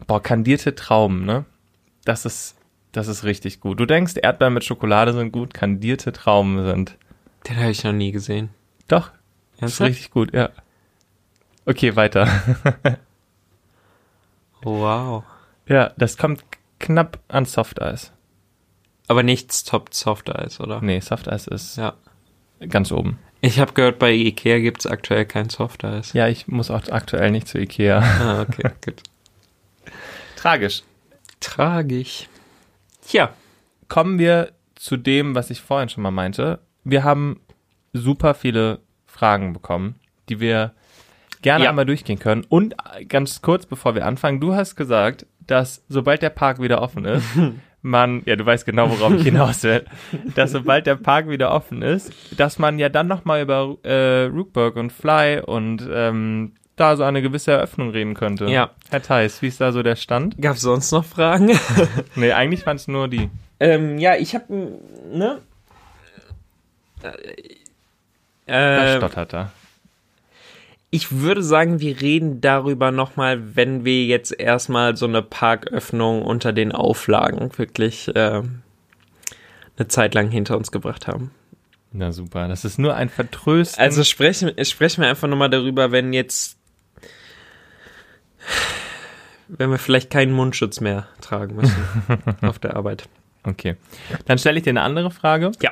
Boah, kandierte Trauben, ne? Das ist, das ist richtig gut. Du denkst, Erdbeeren mit Schokolade sind gut, kandierte Trauben sind. Den habe ich noch nie gesehen. Doch, das ist Ernsthaft? richtig gut, ja. Okay, weiter. Wow. ja, das kommt knapp an Softeis. Aber nichts toppt Soft Eis, oder? Nee, Softeis ist Ja. ganz oben. Ich habe gehört, bei Ikea gibt's aktuell kein Soft Eis. Ja, ich muss auch aktuell nicht zu Ikea. Ah, okay, gut. Tragisch. Tragisch. Tja, Kommen wir zu dem, was ich vorhin schon mal meinte. Wir haben super viele Fragen bekommen, die wir gerne Ja. einmal durchgehen können. Und ganz kurz, bevor wir anfangen, du hast gesagt, dass sobald der Park wieder offen ist, man, ja, du weißt genau, worauf ich hinaus will, dass sobald der Park wieder offen ist, dass man ja dann nochmal über äh, Rookburg und Fly und ähm, da so eine gewisse Eröffnung reden könnte. Ja. Herr Theis, wie ist da so der Stand? gab's sonst noch Fragen? Nee, eigentlich waren es nur die. ähm, ja, ich habe, ne? Da Äh, stottert er. Ich würde sagen, wir reden darüber nochmal, wenn wir jetzt erstmal so eine Parköffnung unter den Auflagen wirklich ähm, eine Zeit lang hinter uns gebracht haben. Na super, das ist nur ein Vertrösten. Also sprechen, sprechen wir einfach nochmal darüber, wenn jetzt, wenn wir vielleicht keinen Mundschutz mehr tragen müssen auf der Arbeit. okay. Dann stelle ich dir eine andere Frage. Ja.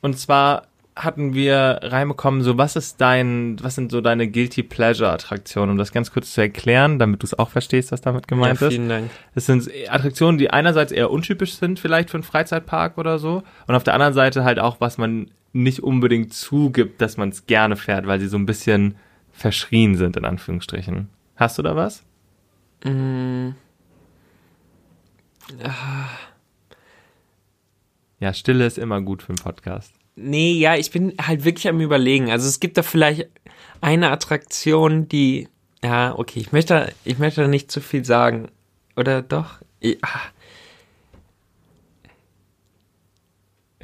Und zwar hatten wir reinbekommen, so was ist dein, was sind so deine Guilty Pleasure Attraktionen, um das ganz kurz zu erklären, damit du es auch verstehst, was damit gemeint ja, ist. vielen Dank. Es sind Attraktionen, die einerseits eher untypisch sind, vielleicht für einen Freizeitpark oder so, und auf der anderen Seite halt auch, was man nicht unbedingt zugibt, dass man es gerne fährt, weil sie so ein bisschen verschrien sind, in Anführungsstrichen. Hast du da was? Mm, Ja, Stille ist immer gut für einen Podcast. Nee, ja, ich bin halt wirklich am überlegen. Also es gibt da vielleicht eine Attraktion, die, ja, okay, ich möchte, ich möchte da nicht zu viel sagen. Oder doch? Ich, ah,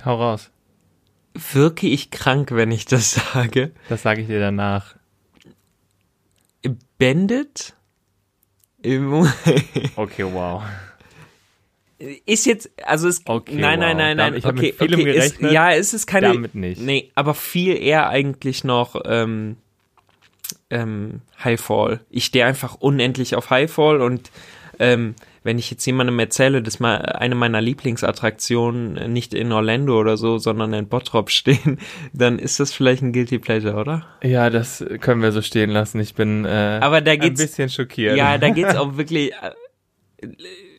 Hau raus. wirke ich krank, wenn ich das sage? Das sage ich dir danach. Bandit? Okay, wow. Ist jetzt, also es, Okay, nein, nein, wow. nein, nein, Ich hab okay, mit okay, ist, ja, es ist keine, damit nicht. nee, aber viel eher eigentlich noch, ähm, ähm, Highfall. Ich stehe einfach unendlich auf Highfall und, ähm, wenn ich jetzt jemandem erzähle, dass mal eine meiner Lieblingsattraktionen äh, nicht in Orlando oder so, sondern in Bottrop stehen, dann ist das vielleicht ein Guilty Pleasure, oder? Ja, das können wir so stehen lassen. Ich bin äh, Aber da ein geht's, bisschen schockiert. Ja, da geht's auch wirklich.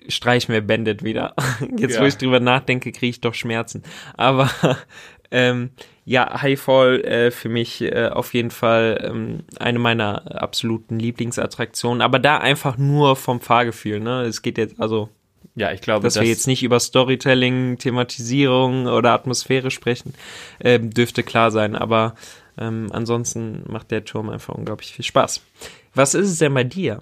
Äh, streich mir Bandit wieder. Jetzt, wo Ja. ich drüber nachdenke, kriege ich doch Schmerzen. Aber ähm, ja, Highfall äh, für mich äh, auf jeden Fall ähm, eine meiner absoluten Lieblingsattraktionen. Aber da einfach nur vom Fahrgefühl. Ne, es geht jetzt also, ja, ich glaube, dass wir jetzt nicht über Storytelling, Thematisierung oder Atmosphäre sprechen, ähm, dürfte klar sein. Aber ähm, ansonsten macht der Turm einfach unglaublich viel Spaß. Was ist es denn bei dir?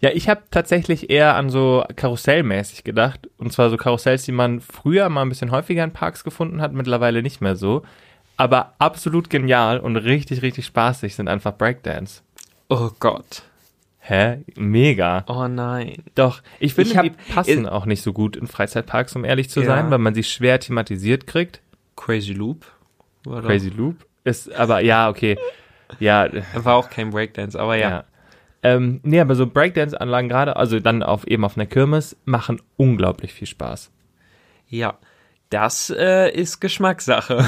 Ja, ich habe tatsächlich eher an so karussellmäßig gedacht. Und zwar so Karussells, die man früher mal ein bisschen häufiger in Parks gefunden hat, mittlerweile nicht mehr so. Aber absolut genial und richtig, richtig spaßig sind einfach Breakdance. Oh Gott. Hä? Mega. Oh nein. Doch, ich finde, Ich hab- die passen auch nicht so gut in Freizeitparks, um ehrlich zu Ja. sein, weil man sie schwer thematisiert kriegt. Crazy Loop? Crazy Loop ist, aber ja, okay. Ja, war auch kein Breakdance, aber ja. ja. Ähm, nee, aber so Breakdance-Anlagen gerade, also dann auf eben auf einer Kirmes, machen unglaublich viel Spaß. Ja. Das äh, ist Geschmackssache.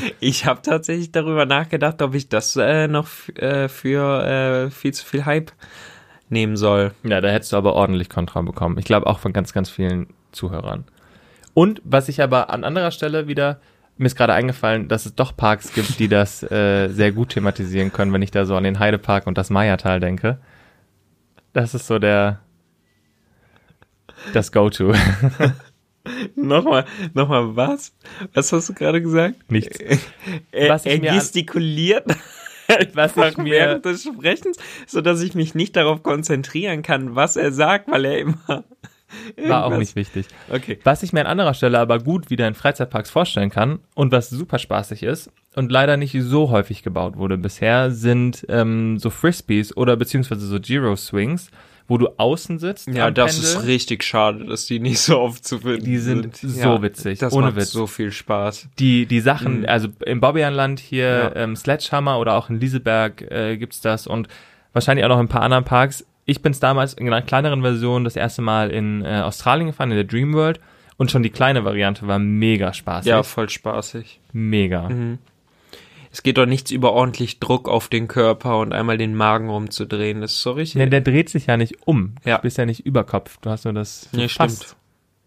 ich habe tatsächlich darüber nachgedacht, ob ich das äh, noch äh, für äh, viel zu viel Hype nehmen soll. Ja, da hättest du aber ordentlich Kontra bekommen. Ich glaube auch von ganz, ganz vielen Zuhörern. Und was ich aber an anderer Stelle wieder, mir ist gerade eingefallen, dass es doch Parks gibt, die das äh, sehr gut thematisieren können, wenn ich da so an den Heidepark und das Meiertal denke. Das ist so der das Go-To. Nochmal, nochmal was? Was hast du gerade gesagt? Nichts. Er, Was er gestikuliert Was ich mir während des Sprechens, so dass ich mich nicht darauf konzentrieren kann, was er sagt, weil er immer war auch nicht wichtig. Okay. Was ich mir an anderer Stelle aber gut wieder in Freizeitparks vorstellen kann und was super spaßig ist und leider nicht so häufig gebaut wurde bisher, sind ähm, so Frisbees oder beziehungsweise so Giro Swings, wo du außen sitzt. Ja, das Pendel. ist richtig schade, dass die nicht so oft zu finden Die sind so Ja, witzig, Das ohne macht Witz. so viel Spaß. Die, die Sachen, Mhm. also im Bobbejaanland hier, Ja. ähm, Sledgehammer oder auch in Lieseberg äh, gibt's das und wahrscheinlich auch noch in ein paar anderen Parks. Ich bin's damals in einer kleineren Version das erste Mal in äh, Australien gefahren, in der Dream World und schon die kleine Variante war mega spaßig. Ja, voll spaßig. Mega. Es geht doch nichts über ordentlich Druck auf den Körper und einmal den Magen rumzudrehen. Das ist so richtig. Ne, der dreht sich ja nicht um. Ja. Du bist ja nicht über Kopf. Du hast nur das Nee, fast. stimmt.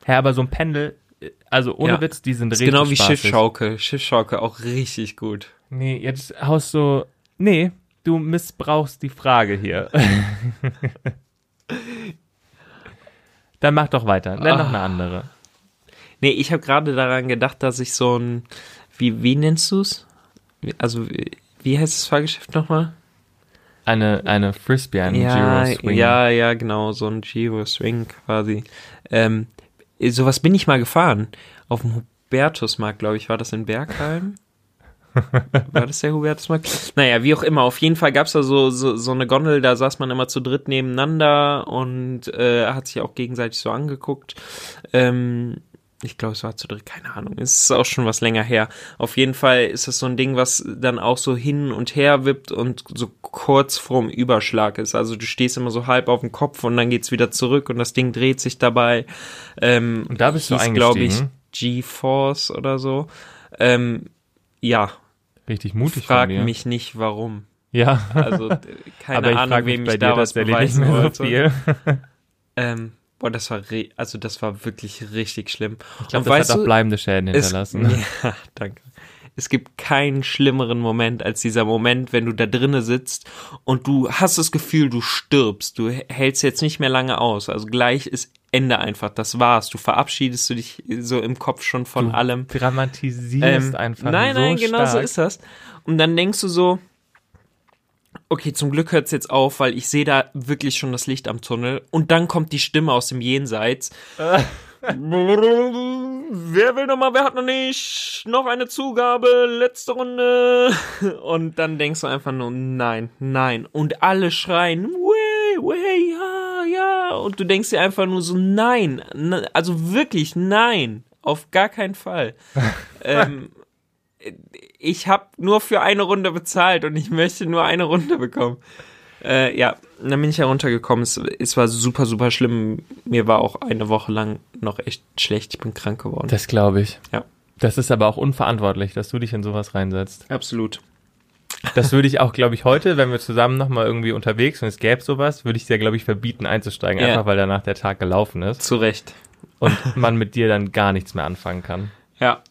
Ja, aber so ein Pendel, äh, also ohne Ja. Witz, die sind richtig genau wie spaßig. Schiffschaukel. Schiffschaukel auch richtig gut. Nee, jetzt haust du. Nee, du missbrauchst die Frage hier. Dann mach doch weiter. Nenn noch eine Ah. andere. Nee, ich habe gerade daran gedacht, dass ich so ein, wie, wie nennst du's? Wie- Also, wie, wie heißt das Fahrgeschäft nochmal? Eine, eine Frisbee, ein Ja, Giro Swing. ja, ja, genau, so ein Giro Swing quasi. Ähm, sowas bin ich mal gefahren. Auf dem Hubertusmarkt, glaube ich, war das in Bergheim. War das der Hubertusmarkt? Naja, wie auch immer. Auf jeden Fall gab's da so, so, so eine Gondel, da saß man immer zu dritt nebeneinander und äh, hat sich auch gegenseitig so angeguckt. Ähm, ich glaube, es war zu dritt, keine Ahnung. Es ist auch schon was länger her. Auf jeden Fall ist das so ein Ding, was dann auch so hin und her wippt und so kurz vorm Überschlag ist. Also du stehst immer so halb auf dem Kopf und dann geht's wieder zurück und das Ding dreht sich dabei. Ähm, Und da bist du hieß, glaube ich, eingestiegen? G-Force oder so. Ähm, ja, Richtig mutig frag von dir. mich nicht warum. Ja. Also äh, keine aber ich Ahnung, wem bei ich dir da was nicht beweisen mehr so wollte. viel. Ähm, boah, das war also das war wirklich richtig schlimm. Ich glaube, das hat auch bleibende Schäden es, hinterlassen. ja, danke. Es gibt keinen schlimmeren Moment als dieser Moment, wenn du da drinnen sitzt und du hast das Gefühl, du stirbst. Du hältst jetzt nicht mehr lange aus. Also gleich ist Ende einfach. Das war's. Du verabschiedest du dich so im Kopf schon von Du allem. dramatisierst Ähm, einfach Nein, so nein, genau so stark. ist das. Und dann denkst du so, okay, zum Glück hört's jetzt auf, weil ich sehe da wirklich schon das Licht am Tunnel. Und dann kommt die Stimme aus dem Jenseits. Wer will noch mal, wer hat noch nicht? Noch eine Zugabe, letzte Runde. Und dann denkst du einfach nur, nein, nein. Und alle schreien, way, way, ja, ja. Und du denkst dir einfach nur so, nein. Ne- Also wirklich, nein. Auf gar keinen Fall. ähm, ich habe nur für eine Runde bezahlt und ich möchte nur eine Runde bekommen. Äh, ja, dann bin ich heruntergekommen. Es, es war super, super schlimm. Mir war auch eine Woche lang noch echt schlecht. Ich bin krank geworden. Das glaube ich. Ja. Das ist aber auch unverantwortlich, dass du dich in sowas reinsetzt. Absolut. Das würde ich auch, glaube ich, heute, wenn wir zusammen nochmal irgendwie unterwegs und es gäbe sowas, würde ich dir, glaube ich, verbieten einzusteigen, Ja. einfach weil danach der Tag gelaufen ist Zu Recht. und man mit dir dann gar nichts mehr anfangen kann. Ja.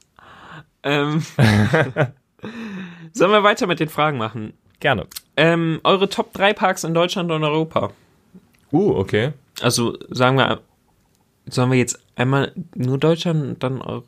Ähm. Sollen wir weiter mit den Fragen machen? Gerne. Ähm, eure Top 3 Parks in Deutschland und Europa. Uh, okay. Also sagen wir, sollen wir jetzt einmal nur Deutschland und dann Euro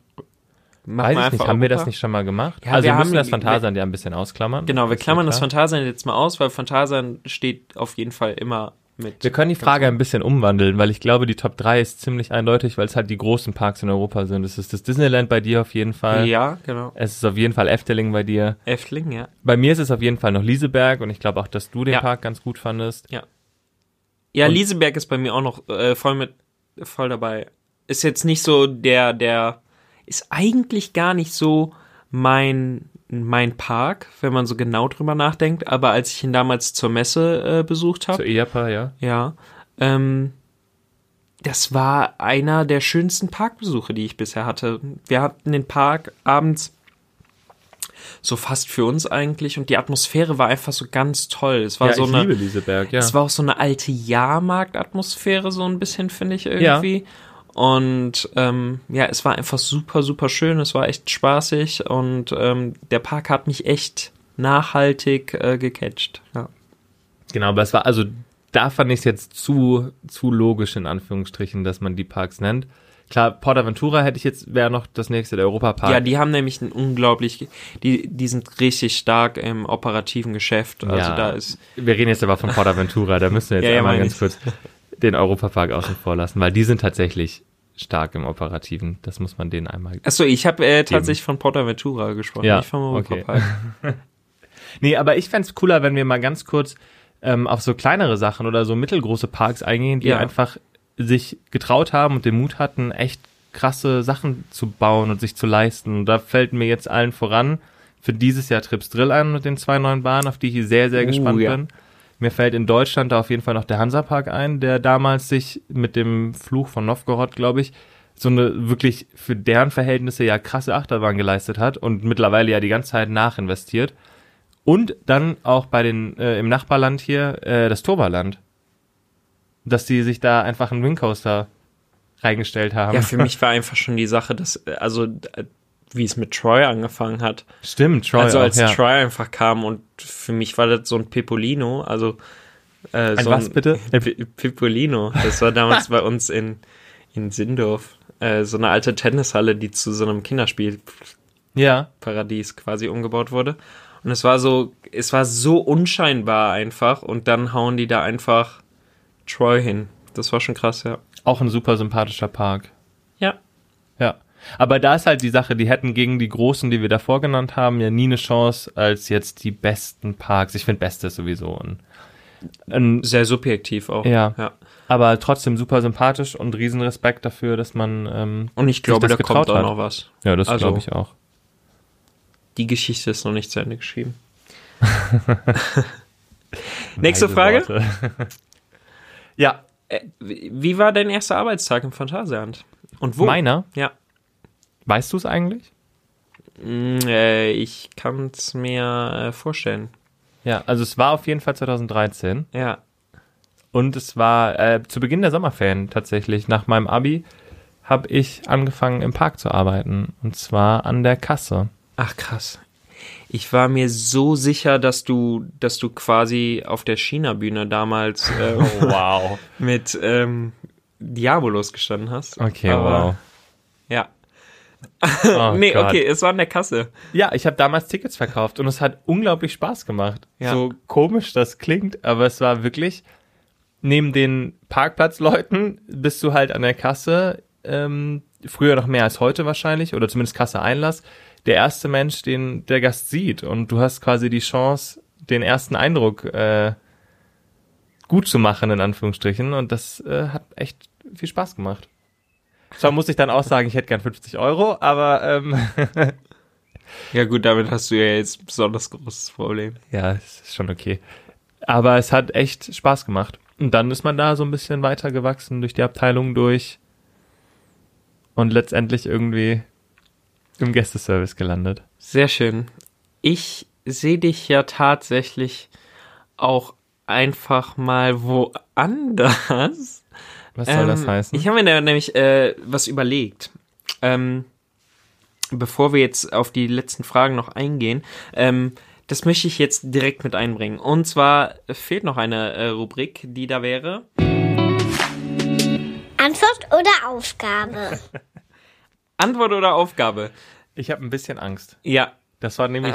Machen Weiß ich nicht, haben wir das nicht schon mal gemacht? Ja, also wir wir müssen das Phantasialand ja ein bisschen ausklammern. Genau, wir ja klammern das klar. Phantasialand jetzt mal aus, weil Phantasialand steht auf jeden Fall immer mit. Wir können die Frage ein bisschen umwandeln, weil ich glaube, die Top 3 ist ziemlich eindeutig, weil es halt die großen Parks in Europa sind. Es ist das Disneyland bei dir auf jeden Fall. Ja, genau. Es ist auf jeden Fall Efteling bei dir. Efteling, ja. Bei mir ist es auf jeden Fall noch Lieseberg und ich glaube auch, dass du den Ja. Park ganz gut fandest. Ja, Und- Lieseberg ist bei mir auch noch äh, voll mit voll dabei. Ist jetzt nicht so der der ist eigentlich gar nicht so mein mein Park, wenn man so genau drüber nachdenkt. Aber als ich ihn damals zur Messe äh, besucht habe, Zu EAPA, ja. ja, ähm, das war einer der schönsten Parkbesuche, die ich bisher hatte. Wir hatten den Park abends so fast für uns eigentlich und die Atmosphäre war einfach so ganz toll. Es war ja, so ich eine liebe Lieseberg, ja. es war auch so eine alte Jahrmarktatmosphäre, so ein bisschen, finde ich irgendwie. Und ähm, ja, es war einfach super, super schön. Es war echt spaßig und ähm, der Park hat mich echt nachhaltig äh, gecatcht. Ja. Genau, aber es war, also da fand ich es jetzt zu, zu logisch in Anführungsstrichen, dass man die Parks nennt. Klar, Portaventura hätte ich jetzt, wäre noch das nächste, der Europapark. Ja, die haben nämlich ein unglaublich, die, die sind richtig stark im operativen Geschäft. Also Ja. da ist, Wir reden jetzt aber von Portaventura, da müssen wir jetzt Ja, ja, einmal meine ganz kurz den Europapark außen vor lassen, weil die sind tatsächlich stark im Operativen. Das muss man denen einmal. achso, ich habe äh, tatsächlich von Portaventura gesprochen, Ja, nicht vom okay. Europapark. Nee, aber ich fänd's cooler, wenn wir mal ganz kurz ähm, auf so kleinere Sachen oder so mittelgroße Parks eingehen, die Ja. einfach sich getraut haben und den Mut hatten, echt krasse Sachen zu bauen und sich zu leisten. Und da fällt mir jetzt allen voran für dieses Jahr Trips Drill ein mit den zwei neuen Bahnen, auf die ich sehr, sehr Uh, gespannt ja. bin. Mir fällt in Deutschland da auf jeden Fall noch der Hansapark ein, der damals sich mit dem Fluch von Novgorod, glaube ich, so eine wirklich für deren Verhältnisse ja krasse Achterbahn geleistet hat und mittlerweile ja die ganze Zeit nachinvestiert. Und dann auch bei den äh, im Nachbarland hier äh, das Toverland, dass die sich da einfach einen Wingcoaster reingestellt haben. Ja, für mich war einfach schon die Sache, dass, äh, also, wie es mit Troy angefangen hat. Stimmt, Troy also auch, als ja. Troy einfach kam und für mich war das so ein Pipolino, also äh, Ein so was bitte? Pi- Pipolino. Das war damals bei uns in, in Sindorf. Äh, so eine alte Tennishalle, die zu so einem Kinderspielparadies ja, quasi umgebaut wurde. Und es war so, es war so unscheinbar einfach und dann hauen die da einfach Troy hin. Das war schon krass, ja. auch ein super sympathischer Park. Ja. Ja. Aber da ist halt die Sache, die hätten gegen die Großen, die wir davor genannt haben, ja nie eine Chance als jetzt die besten Parks. Ich finde Beste sowieso ein, ein Sehr subjektiv auch. Ja. ja. aber trotzdem super sympathisch und riesen Respekt dafür, dass man ähm, Und ich glaube, das da kommt auch hat. noch was. ja, das Also- glaube ich auch. Die Geschichte ist noch nicht zu Ende geschrieben. Nächste Frage. Ja, Äh, wie wie war dein erster Arbeitstag im Phantasialand? Und wo? meiner. Ja. Weißt du es eigentlich? Mm, äh, ich kann es mir äh, vorstellen. Ja, also es war auf jeden Fall 2013 Ja. und es war äh, zu Beginn der Sommerferien tatsächlich. Nach meinem Abi habe ich angefangen im Park zu arbeiten und zwar an der Kasse. Ach krass. Ich war mir so sicher, dass du, dass du quasi auf der China-Bühne damals äh, wow. mit ähm, Diabolos gestanden hast. Okay, Aber, wow. Ja. Oh nee, Gott. okay, es war an der Kasse. Ja, ich habe damals Tickets verkauft und es hat unglaublich Spaß gemacht. Ja. So komisch das klingt, aber es war wirklich neben den Parkplatzleuten bist du halt an der Kasse, ähm, früher noch mehr als heute wahrscheinlich, oder zumindest Kasse Einlass, der erste Mensch, den der Gast sieht. Und du hast quasi die Chance, den ersten Eindruck äh, gut zu machen, in Anführungsstrichen. Und das äh, hat echt viel Spaß gemacht. Zwar muss ich dann auch sagen, ich hätte gern 50 Euro, aber ähm, Ja gut, damit hast du ja jetzt ein besonders großes Problem. Ja, es ist schon okay. Aber es hat echt Spaß gemacht. Und dann ist man da so ein bisschen weiter gewachsen durch die Abteilung durch und letztendlich irgendwie im Gästeservice gelandet. Sehr schön. Ich sehe dich ja tatsächlich auch einfach mal woanders. Was soll das Ähm, heißen? Ich habe mir da nämlich äh, was überlegt. Ähm, bevor wir jetzt auf die letzten Fragen noch eingehen, ähm, das möchte ich jetzt direkt mit einbringen. Und zwar fehlt noch eine äh, Rubrik, die da wäre. Antwort oder Aufgabe? Antwort oder Aufgabe? Ich habe ein bisschen Angst. Ja, Das war nämlich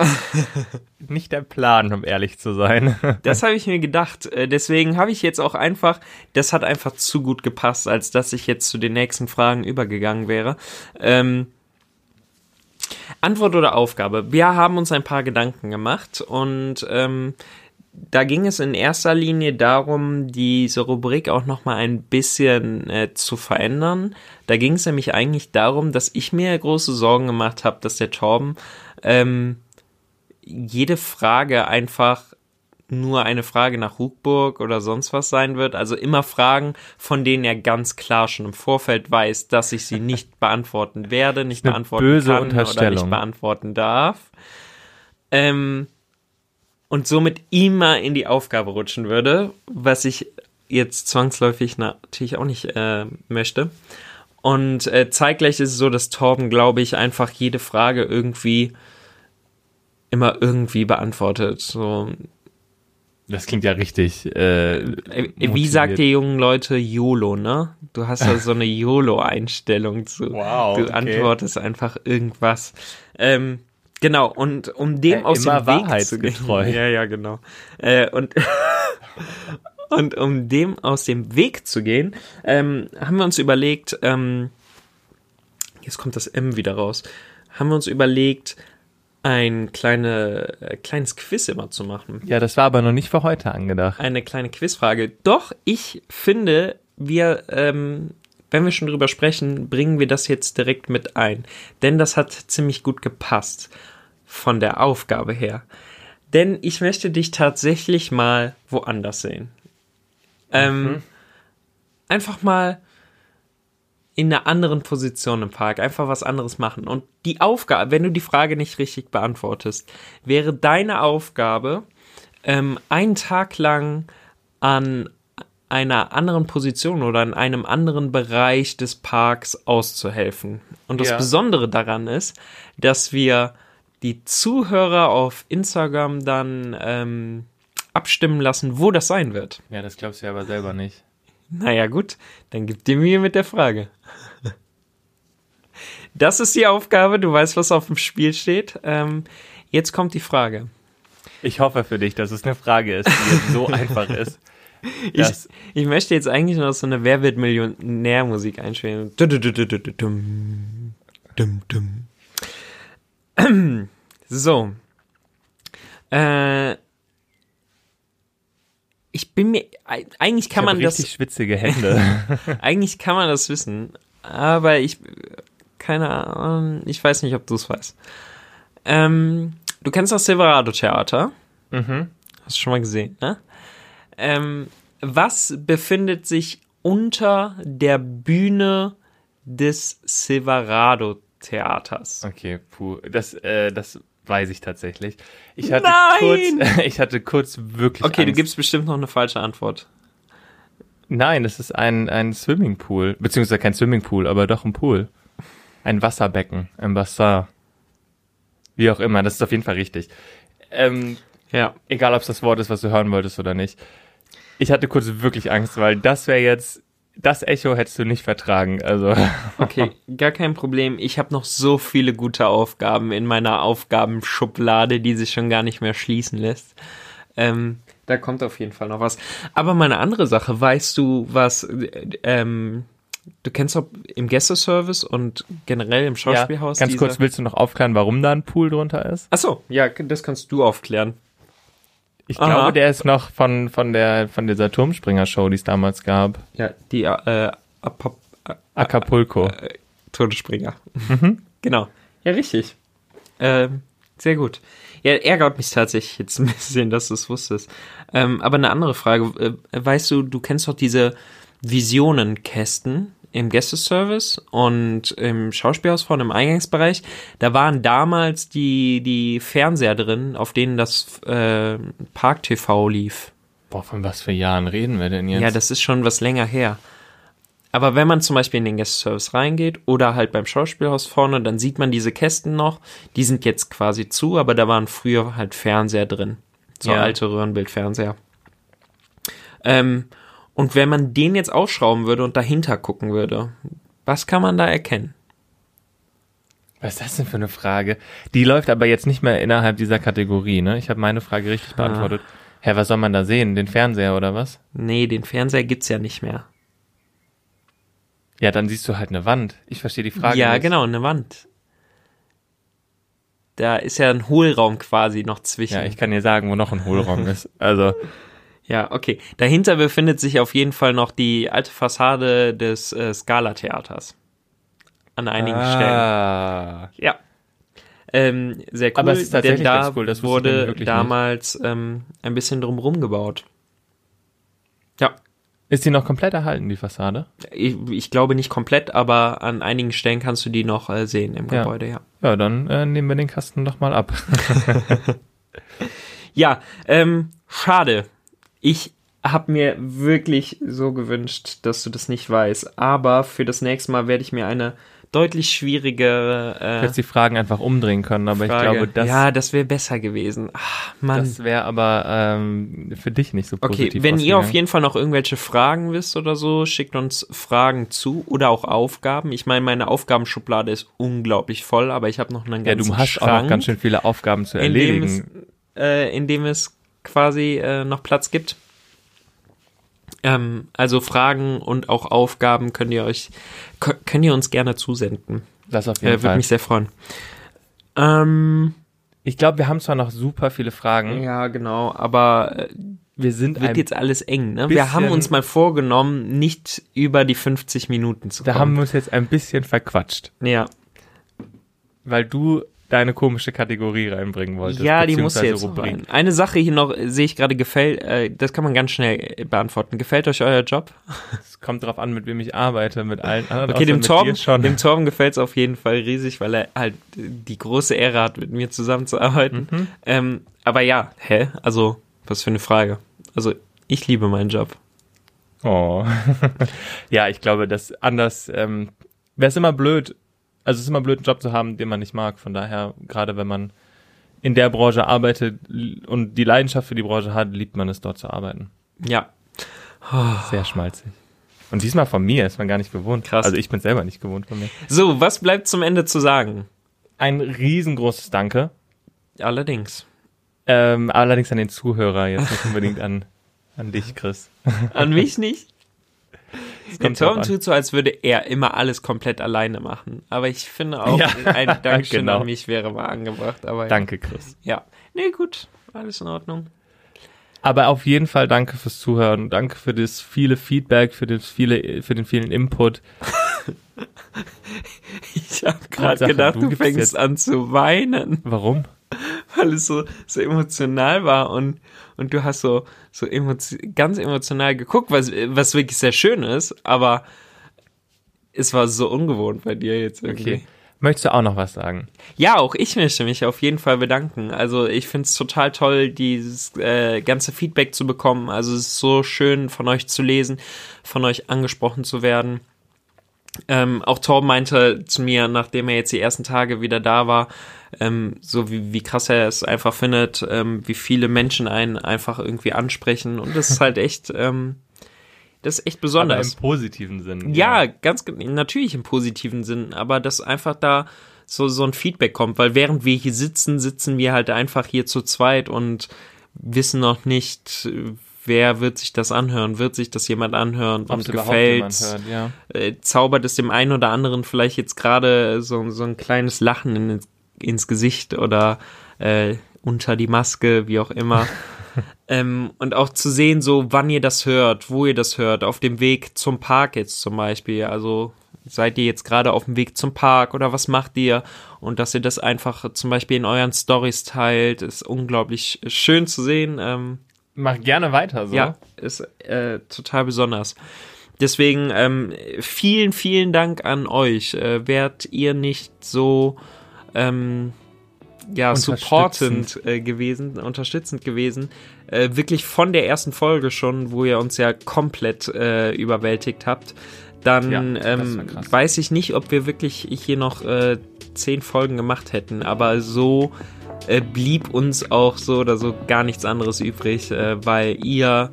nicht der Plan, um ehrlich zu sein. Das habe ich mir gedacht. Äh, Deswegen habe ich jetzt auch einfach, das hat einfach zu gut gepasst, als dass ich jetzt zu den nächsten Fragen übergegangen wäre. Ähm, Antwort oder Aufgabe? Wir haben uns ein paar Gedanken gemacht und ähm, da ging es in erster Linie darum, diese Rubrik auch noch mal ein bisschen äh, zu verändern. Da ging es nämlich eigentlich darum, dass ich mir große Sorgen gemacht habe, dass der Torben ähm, jede Frage einfach nur eine Frage nach Hugburg oder sonst was sein wird. Also immer Fragen, von denen er ganz klar schon im Vorfeld weiß, dass ich sie nicht beantworten werde, nicht beantworten böse kann oder nicht beantworten darf. Ähm, und somit immer in die Aufgabe rutschen würde, was ich jetzt zwangsläufig natürlich auch nicht äh, möchte. Und äh, zeitgleich ist es so, dass Torben, glaube ich, einfach jede Frage irgendwie immer irgendwie beantwortet. So, Das klingt ja richtig. Äh, äh, wie sagt ihr jungen Leute YOLO, ne? Du hast ja so eine YOLO-Einstellung zu. Wow, Du okay. antwortest einfach irgendwas. Ähm, genau, und um dem Äh, aus dem Weg zu gehen. Ja, ja, genau. Äh, und, und um dem aus dem Weg zu gehen, ähm, haben wir uns überlegt, ähm, jetzt kommt das M wieder raus, haben wir uns überlegt, ein kleine, äh, kleines Quiz immer zu machen Ja, das war aber noch nicht für heute angedacht. eine kleine Quizfrage. Doch, ich finde, wir, ähm, wenn wir schon drüber sprechen, bringen wir das jetzt direkt mit ein. Denn das hat ziemlich gut gepasst von der Aufgabe her. Denn ich möchte dich tatsächlich mal woanders sehen. Ähm, Einfach mal in einer anderen Position im Park, einfach was anderes machen. Und die Aufgabe, wenn du die Frage nicht richtig beantwortest, wäre deine Aufgabe, ähm, einen Tag lang an einer anderen Position oder in einem anderen Bereich des Parks auszuhelfen. Und das Ja. Besondere daran ist, dass wir die Zuhörer auf Instagram dann ähm, abstimmen lassen, wo das sein wird. Ja, das glaubst du ja aber selber nicht. Naja, gut, dann gib dir Mühe mit der Frage. Das ist die Aufgabe, du weißt, was auf dem Spiel steht. Ähm, jetzt kommt die Frage. Ich hoffe für dich, dass es eine Frage ist, die so einfach ist. Ich, ich möchte jetzt eigentlich noch so eine Wer wird Millionär-Musik einspielen. So. Äh, ich bin mir, eigentlich kann ich man das richtig schwitzige Hände. Eigentlich kann man das wissen, aber ich, keine Ahnung, ich weiß nicht, ob du es weißt. Ähm, du kennst das Silverado Theater? mhm. Hast du schon mal gesehen, ne? Ähm, was befindet sich unter der Bühne des Silverado Theaters? Okay, puh. Das, äh, das weiß ich tatsächlich. Ich hatte Nein! kurz, ich hatte kurz wirklich Okay, du Angst. gibst bestimmt noch eine falsche Antwort. Nein, es ist ein, ein Swimmingpool. Beziehungsweise kein Swimmingpool, aber doch ein Pool. Ein Wasserbecken, ein Bassin. Wie auch immer, das ist auf jeden Fall richtig. Ähm, Ja. egal, ob es das Wort ist, was du hören wolltest oder nicht. Ich hatte kurz wirklich Angst, weil das wäre jetzt, das Echo hättest du nicht vertragen. Also, Okay, gar kein Problem. Ich habe noch so viele gute Aufgaben in meiner Aufgabenschublade, die sich schon gar nicht mehr schließen lässt. Ähm, da kommt auf jeden Fall noch was. Aber mal eine andere Sache, weißt du, was, äh, ähm, du kennst doch im Gästeservice und generell im ja, Schauspielhaus ganz diese- kurz, willst du noch aufklären, warum da ein Pool drunter ist? Ach so, ja, das kannst du aufklären. Ich Aha. glaube, der ist noch von, von der, von dieser Turmspringer-Show, die es damals gab. Ja, die äh, Apop Acapulco. Todesspringer. Genau. Ja, richtig. Ähm, sehr gut. Ja, ärgert mich tatsächlich jetzt ein bisschen, dass du es wusstest. Ähm, aber eine andere Frage. Äh, weißt du, du kennst doch diese Visionenkästen im Gästeservice und im Schauspielhaus vorne im Eingangsbereich. Da waren damals die, die Fernseher drin, auf denen das äh, Park-TV lief. Boah, von was für Jahren reden wir denn jetzt? Ja, das ist schon was länger her. Aber wenn man zum Beispiel in den Guest-Service reingeht oder halt beim Schauspielhaus vorne, dann sieht man diese Kästen noch. Die sind jetzt quasi zu, aber da waren früher halt Fernseher drin. So Ja. alte Röhrenbildfernseher. Ähm, und wenn man den jetzt aufschrauben würde und dahinter gucken würde, was kann man da erkennen? Was ist das denn für eine Frage? Die läuft aber jetzt nicht mehr innerhalb dieser Kategorie, ne? Ich habe meine Frage richtig Ah. beantwortet. Hä, was soll man da sehen? Den Fernseher oder was? Nee, den Fernseher gibt's ja nicht mehr. Ja, dann siehst du halt eine Wand. Ich verstehe die Frage ja, nicht. genau, eine Wand. Da ist ja ein Hohlraum quasi noch zwischen. Ja, ich kann dir sagen, wo noch ein Hohlraum ist. Also, Ja, okay. Dahinter befindet sich auf jeden Fall noch die alte Fassade des äh, Scala-Theaters. An einigen Stellen. ah. Ja. Ähm, sehr cool, Aber es ist tatsächlich denn da ganz cool, das wurde damals ähm, ein bisschen drumherum gebaut. Ja, Ist die noch komplett erhalten, die Fassade? ich, ich glaube nicht komplett, aber an einigen Stellen kannst du die noch äh, sehen im Ja. Gebäude, ja. Ja, dann äh, nehmen wir den Kasten doch mal ab. Ja, ähm, schade. Ich habe mir wirklich so gewünscht, dass du das nicht weißt. Aber für das nächste Mal werde ich mir eine deutlich schwierigere Du äh, hättest die Fragen einfach umdrehen können, aber Frage. ich glaube, das, ja, das wäre besser gewesen. Ach, Mann. das wäre aber ähm, für dich nicht so Okay, positiv. wenn ihr auf jeden Fall noch irgendwelche Fragen wisst oder so, schickt uns Fragen zu oder auch Aufgaben. Ich meine, meine Aufgabenschublade ist unglaublich voll, aber ich habe noch einen Ja, ganzen du hast Schrank, auch noch ganz schön viele Aufgaben zu in dem, es, erledigen. äh, in dem es quasi äh, noch Platz gibt. Ähm, also Fragen und auch Aufgaben könnt ihr euch kö- könnt ihr uns gerne zusenden. Das auf Äh, jeden Würde Fall. mich sehr freuen. Ähm, Ich glaube, wir haben zwar noch super viele Fragen. ja, genau, aber äh, Wir sind wird jetzt alles eng, ne? Wir haben uns mal vorgenommen, nicht über die 50 Minuten zu da kommen. haben wir uns jetzt ein bisschen verquatscht, ja, weil du deine komische Kategorie reinbringen wolltest. ja, die muss jetzt Rubrik. rein. Eine Sache hier noch sehe ich gerade gefällt, äh, das kann man ganz schnell beantworten. Gefällt euch euer Job? Es kommt drauf an, mit wem ich arbeite, mit allen anderen. Okay, dem Torben, dem Torben gefällt es auf jeden Fall riesig, weil er halt die große Ehre hat, mit mir zusammenzuarbeiten. Mhm. Ähm, aber ja, hä? Also, was für eine Frage. Also, ich liebe meinen Job. Oh. ja, ich glaube, dass anders ähm, wäre es immer blöd. Also es ist immer blöd, einen Job zu haben, den man nicht mag. Von daher, gerade wenn man in der Branche arbeitet und die Leidenschaft für die Branche hat, liebt man es, dort zu arbeiten. Ja, Sehr schmalzig. Und diesmal von mir ist man gar nicht gewohnt. Krass. Also ich bin selber nicht gewohnt von mir. So, was bleibt zum Ende zu sagen? Ein riesengroßes Danke. Allerdings. Ähm, allerdings an den Zuhörer, jetzt nicht unbedingt an, an dich, Chris. An mich nicht? Der kommt an. tut so, als würde er immer alles komplett alleine machen. Aber ich finde auch, Ja, ein Dankeschön genau. an mich wäre mal angebracht. Aber. Danke, Chris. Ja. Nee, gut. Alles in Ordnung. Aber auf jeden Fall danke fürs Zuhören. Danke für das viele Feedback, für das viele, für den vielen Input. Ich habe gerade gedacht, du fängst jetzt- an zu weinen, Warum? weil es so, so emotional war und, und du hast so, so emotio ganz emotional geguckt, was, was wirklich sehr schön ist, aber es war so ungewohnt bei dir jetzt irgendwie. Okay. Möchtest du auch noch was sagen? Ja, auch ich möchte mich auf jeden Fall bedanken. Also ich finde es total toll, dieses äh, ganze Feedback zu bekommen. Also es ist so schön von euch zu lesen, von euch angesprochen zu werden. Ähm, auch Torben meinte zu mir, nachdem er jetzt die ersten Tage wieder da war, ähm, so wie, wie krass er es einfach findet, ähm, wie viele Menschen einen einfach irgendwie ansprechen. Und das ist halt echt, ähm, das ist echt besonders. Aber im positiven Sinn. Ja, ganz ge- natürlich im positiven Sinn, aber dass einfach da so, so ein Feedback kommt, weil während wir hier sitzen, sitzen wir halt einfach hier zu zweit und wissen noch nicht, wer wird sich das anhören, wird sich das jemand anhören Ob und gefällt, ja. äh, zaubert es dem einen oder anderen vielleicht jetzt gerade so, so ein kleines Lachen in, ins Gesicht oder äh, unter die Maske, wie auch immer. ähm, und auch zu sehen, so wann ihr das hört, wo ihr das hört, auf dem Weg zum Park jetzt zum Beispiel. Also seid ihr jetzt gerade auf dem Weg zum Park oder was macht ihr? Und dass ihr das einfach zum Beispiel in euren Stories teilt, ist unglaublich schön zu sehen. Ähm, Mach gerne weiter so. ja, ist äh, total besonders. Deswegen ähm, vielen, vielen Dank an euch. Äh, wärt ihr nicht so ähm, ja, supportend äh, gewesen, unterstützend gewesen, äh, wirklich von der ersten Folge schon, wo ihr uns ja komplett äh, überwältigt habt, dann Ja, ähm, weiß ich nicht, ob wir wirklich hier noch äh, zehn Folgen gemacht hätten, aber so äh, blieb uns auch so oder so gar nichts anderes übrig, äh, weil ihr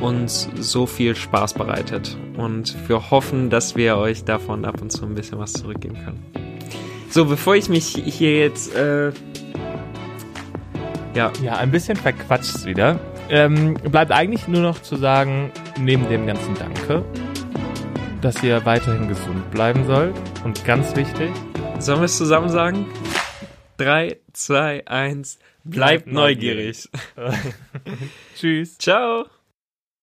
uns so viel Spaß bereitet. Und wir hoffen, dass wir euch davon ab und zu ein bisschen was zurückgeben können. So, bevor ich mich hier jetzt, äh, ja, Ja, ein bisschen verquatscht wieder. Ähm, bleibt eigentlich nur noch zu sagen, neben dem ganzen Danke, dass ihr weiterhin gesund bleiben sollt. Und ganz wichtig, sollen wir es zusammen sagen? 3, 2, 1, bleibt Bleibt neugierig. neugierig. tschüss. Ciao.